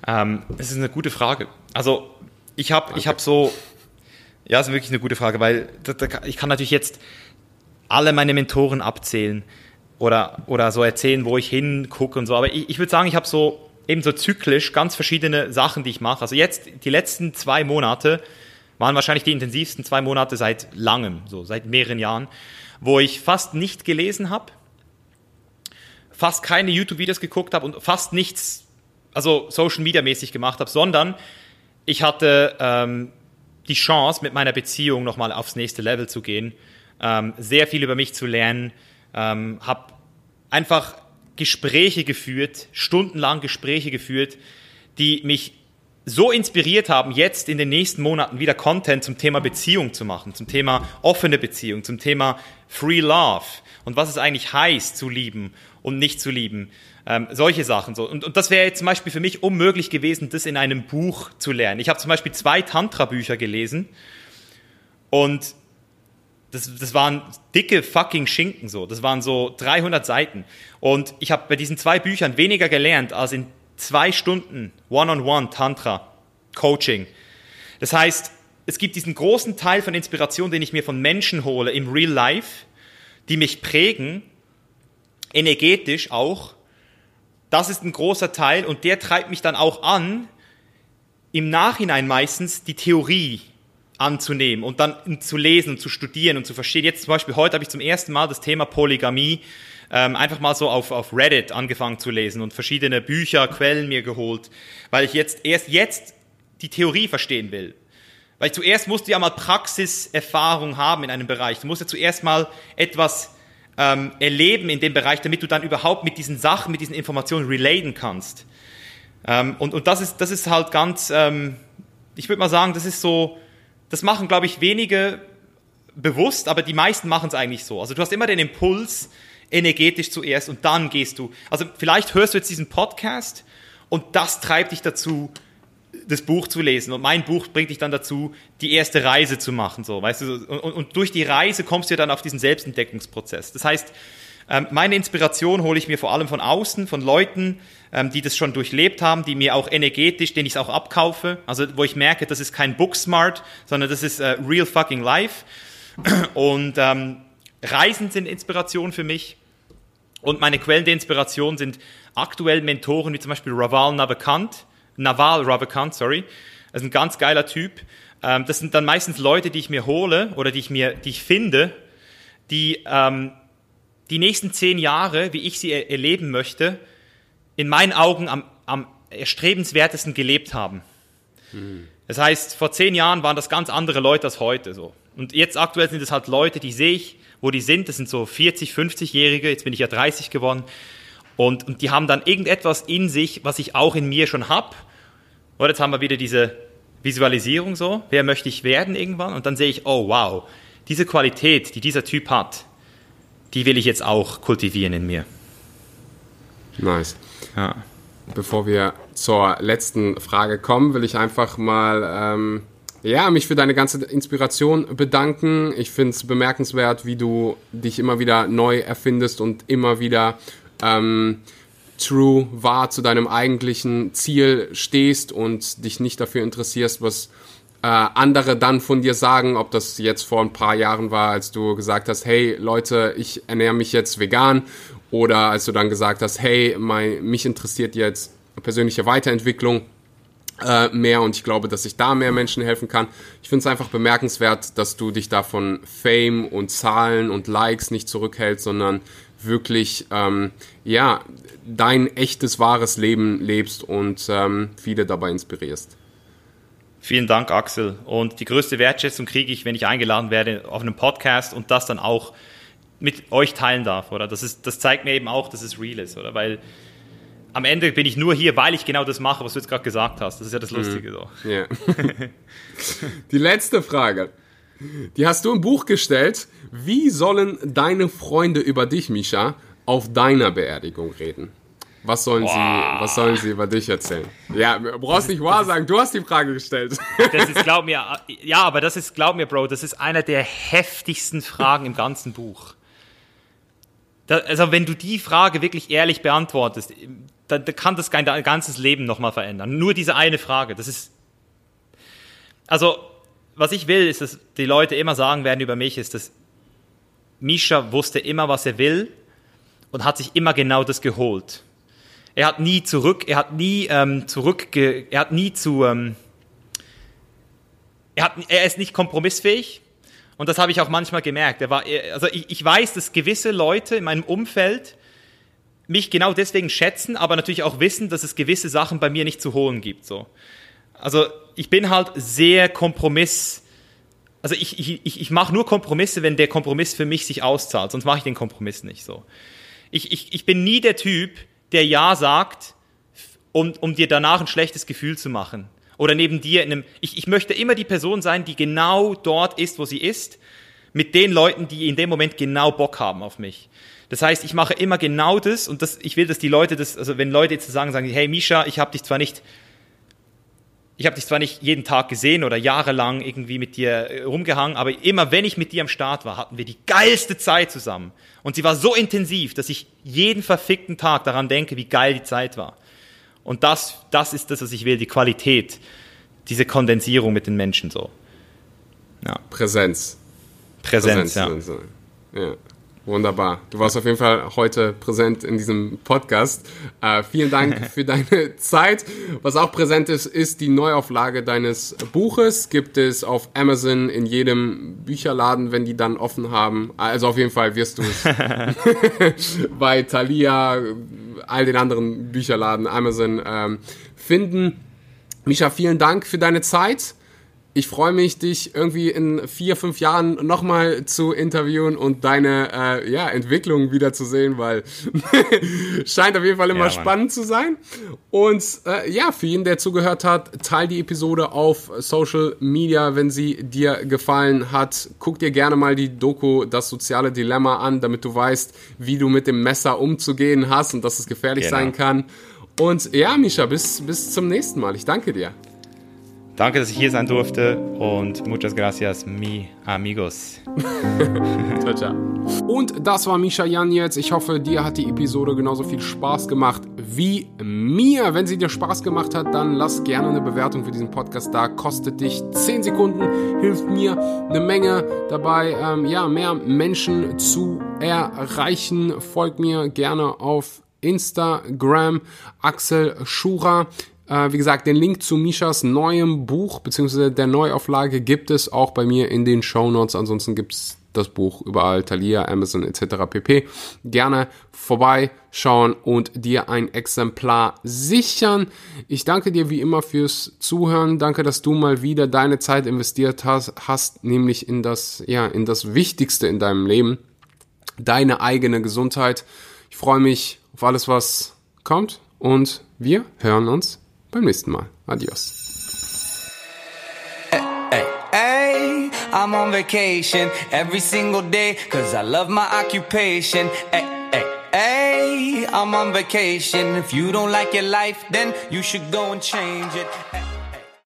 Ähm, das ist eine gute Frage. Also ich habe ich hab so, ja, das ist wirklich eine gute Frage, weil ich kann natürlich jetzt alle meine Mentoren abzählen oder, oder so erzählen, wo ich hingucke und so. Aber ich, ich würde sagen, ich habe so eben so zyklisch ganz verschiedene Sachen, die ich mache. Also jetzt, die letzten zwei Monate waren wahrscheinlich die intensivsten zwei Monate seit langem, so seit mehreren Jahren, wo ich fast nicht gelesen habe, fast keine YouTube-Videos geguckt habe und fast nichts, also Social Media mäßig gemacht habe, sondern ich hatte ähm, die Chance, mit meiner Beziehung nochmal aufs nächste Level zu gehen ähm, sehr viel über mich zu lernen, ähm, habe einfach Gespräche geführt, stundenlang Gespräche geführt, die mich so inspiriert haben, jetzt in den nächsten Monaten wieder Content zum Thema Beziehung zu machen, zum Thema offene Beziehung, zum Thema Free Love und was es eigentlich heißt, zu lieben und nicht zu lieben. Ähm, solche Sachen so. Und, und das wäre jetzt zum Beispiel für mich unmöglich gewesen, das in einem Buch zu lernen. Ich habe zum Beispiel zwei Tantra-Bücher gelesen und das, das waren dicke fucking Schinken so. Das waren so 300 Seiten. Und ich habe bei diesen zwei Büchern weniger gelernt als in zwei Stunden One-on-One -on -One Tantra Coaching. Das heißt, es gibt diesen großen Teil von Inspiration, den ich mir von Menschen hole im Real Life, die mich prägen, energetisch auch. Das ist ein großer Teil und der treibt mich dann auch an, im Nachhinein meistens die Theorie anzunehmen und dann zu lesen und zu studieren und zu verstehen. Jetzt zum Beispiel heute habe ich zum ersten Mal das Thema Polygamie ähm, einfach mal so auf, auf Reddit angefangen zu lesen und verschiedene Bücher, Quellen mir geholt, weil ich jetzt erst jetzt die Theorie verstehen will. Weil zuerst musst du ja mal Praxiserfahrung haben in einem Bereich. Du musst ja zuerst mal etwas ähm, erleben in dem Bereich, damit du dann überhaupt mit diesen Sachen, mit diesen Informationen relaten kannst. Ähm, und, und das ist, das ist halt ganz, ähm, ich würde mal sagen, das ist so, das machen, glaube ich, wenige bewusst, aber die meisten machen es eigentlich so. Also du hast immer den Impuls, energetisch zuerst und dann gehst du. Also vielleicht hörst du jetzt diesen Podcast und das treibt dich dazu, das Buch zu lesen. Und mein Buch bringt dich dann dazu, die erste Reise zu machen. So, weißt du? Und, und durch die Reise kommst du ja dann auf diesen Selbstentdeckungsprozess. Das heißt, meine Inspiration hole ich mir vor allem von außen, von Leuten, ähm, die das schon durchlebt haben, die mir auch energetisch, denen ich es auch abkaufe, also wo ich merke, das ist kein Booksmart, sondern das ist äh, real fucking life. Und ähm, Reisen sind Inspiration für mich. Und meine Quellen der Inspiration sind aktuell Mentoren wie zum Beispiel Raval Navakant, Naval Ravikant, sorry. Das ist ein ganz geiler Typ. Ähm, das sind dann meistens Leute, die ich mir hole oder die ich mir, die ich finde, die ähm, die nächsten zehn Jahre, wie ich sie erleben möchte, in meinen Augen am, am erstrebenswertesten gelebt haben. Mhm. Das heißt, vor zehn Jahren waren das ganz andere Leute als heute. So. Und jetzt aktuell sind es halt Leute, die sehe ich, wo die sind. Das sind so 40, 50-Jährige. Jetzt bin ich ja 30 geworden. Und, und die haben dann irgendetwas in sich, was ich auch in mir schon habe. Und jetzt haben wir wieder diese Visualisierung so. Wer möchte ich werden irgendwann? Und dann sehe ich, oh wow, diese Qualität, die dieser Typ hat, die will ich jetzt auch kultivieren in mir. Nice. Ja. Bevor wir zur letzten Frage kommen, will ich einfach mal ähm, ja, mich für deine ganze Inspiration bedanken. Ich finde es bemerkenswert, wie du dich immer wieder neu erfindest und immer wieder ähm, true, wahr zu deinem eigentlichen Ziel stehst und dich nicht dafür interessierst, was äh, andere dann von dir sagen, ob das jetzt vor ein paar Jahren war, als du gesagt hast, hey Leute, ich ernähre mich jetzt vegan oder als du dann gesagt hast, hey, mein, mich interessiert jetzt persönliche Weiterentwicklung äh, mehr und ich glaube, dass ich da mehr Menschen helfen kann. Ich finde es einfach bemerkenswert, dass du dich da von Fame und Zahlen und Likes nicht zurückhältst, sondern wirklich ähm, ja dein echtes wahres Leben lebst und ähm, viele dabei inspirierst. Vielen Dank, Axel. Und die größte Wertschätzung kriege ich, wenn ich eingeladen werde auf einem Podcast und das dann auch mit euch teilen darf, oder? Das, ist, das zeigt mir eben auch, dass es real ist, oder? Weil am Ende bin ich nur hier, weil ich genau das mache, was du jetzt gerade gesagt hast. Das ist ja das mhm. Lustige. Mhm. So. Yeah. die letzte Frage. Die hast du im Buch gestellt. Wie sollen deine Freunde über dich, Misha, auf deiner Beerdigung reden? Was sollen, sie, was sollen sie über dich erzählen? Ja, du brauchst nicht wahr sagen, du hast die Frage gestellt. Das ist, glaub mir, ja, aber das ist, glaub mir, Bro, das ist einer der heftigsten Fragen im ganzen Buch. Da, also, wenn du die Frage wirklich ehrlich beantwortest, dann, dann kann das dein ganzes Leben nochmal verändern. Nur diese eine Frage, das ist. Also, was ich will, ist, dass die Leute immer sagen werden über mich, ist, dass Misha wusste immer, was er will und hat sich immer genau das geholt. Er hat nie zurück, er hat nie ähm, zurück, er hat nie zu, ähm, er, hat, er ist nicht kompromissfähig. Und das habe ich auch manchmal gemerkt. Er war, also ich, ich weiß, dass gewisse Leute in meinem Umfeld mich genau deswegen schätzen, aber natürlich auch wissen, dass es gewisse Sachen bei mir nicht zu holen gibt. So. Also ich bin halt sehr Kompromiss. Also ich, ich, ich mache nur Kompromisse, wenn der Kompromiss für mich sich auszahlt, sonst mache ich den Kompromiss nicht so. Ich, ich, ich bin nie der Typ, der Ja sagt, um, um dir danach ein schlechtes Gefühl zu machen. Oder neben dir in einem, ich, ich möchte immer die Person sein, die genau dort ist, wo sie ist, mit den Leuten, die in dem Moment genau Bock haben auf mich. Das heißt, ich mache immer genau das und das, ich will, dass die Leute das, also wenn Leute jetzt sagen, sagen, hey Misha, ich habe dich zwar nicht, ich habe dich zwar nicht jeden Tag gesehen oder jahrelang irgendwie mit dir äh, rumgehangen, aber immer wenn ich mit dir am Start war, hatten wir die geilste Zeit zusammen. Und sie war so intensiv, dass ich jeden verfickten Tag daran denke, wie geil die Zeit war. Und das, das ist das, was ich will, die Qualität, diese Kondensierung mit den Menschen so. Ja. Präsenz. Präsenz, Präsenz ja. ja. Wunderbar. Du warst auf jeden Fall heute präsent in diesem Podcast. Äh, vielen Dank für deine Zeit. Was auch präsent ist, ist die Neuauflage deines Buches. Gibt es auf Amazon in jedem Bücherladen, wenn die dann offen haben. Also auf jeden Fall wirst du es bei Thalia, all den anderen Bücherladen, Amazon ähm, finden. Misha, vielen Dank für deine Zeit ich freue mich, dich irgendwie in vier, fünf Jahren nochmal zu interviewen und deine äh, ja, Entwicklung wieder zu sehen, weil scheint auf jeden Fall immer ja, spannend zu sein. Und äh, ja, für jeden, der zugehört hat, teil die Episode auf Social Media, wenn sie dir gefallen hat. Guck dir gerne mal die Doku Das soziale Dilemma an, damit du weißt, wie du mit dem Messer umzugehen hast und dass es gefährlich genau. sein kann. Und ja, Misha, bis, bis zum nächsten Mal. Ich danke dir. Danke, dass ich hier sein durfte und muchas gracias, mi amigos. ciao, ciao. Und das war Misha Jan jetzt. Ich hoffe, dir hat die Episode genauso viel Spaß gemacht wie mir. Wenn sie dir Spaß gemacht hat, dann lass gerne eine Bewertung für diesen Podcast da. Kostet dich 10 Sekunden, hilft mir eine Menge dabei, ähm, ja, mehr Menschen zu erreichen. Folgt mir gerne auf Instagram, Axel Schura. Äh, wie gesagt, den Link zu Mishas neuem Buch bzw. der Neuauflage gibt es auch bei mir in den Show Notes. Ansonsten gibt es das Buch überall, Thalia, Amazon etc. pp. Gerne vorbeischauen und dir ein Exemplar sichern. Ich danke dir wie immer fürs Zuhören. Danke, dass du mal wieder deine Zeit investiert hast, hast nämlich in das, ja, in das Wichtigste in deinem Leben. Deine eigene Gesundheit. Ich freue mich auf alles, was kommt und wir hören uns beim nächsten Mal. Adios. Hey, I'm on vacation every single day cause I love my occupation. Hey, hey, hey, I'm on vacation. If you don't like your life, then you should go and change it.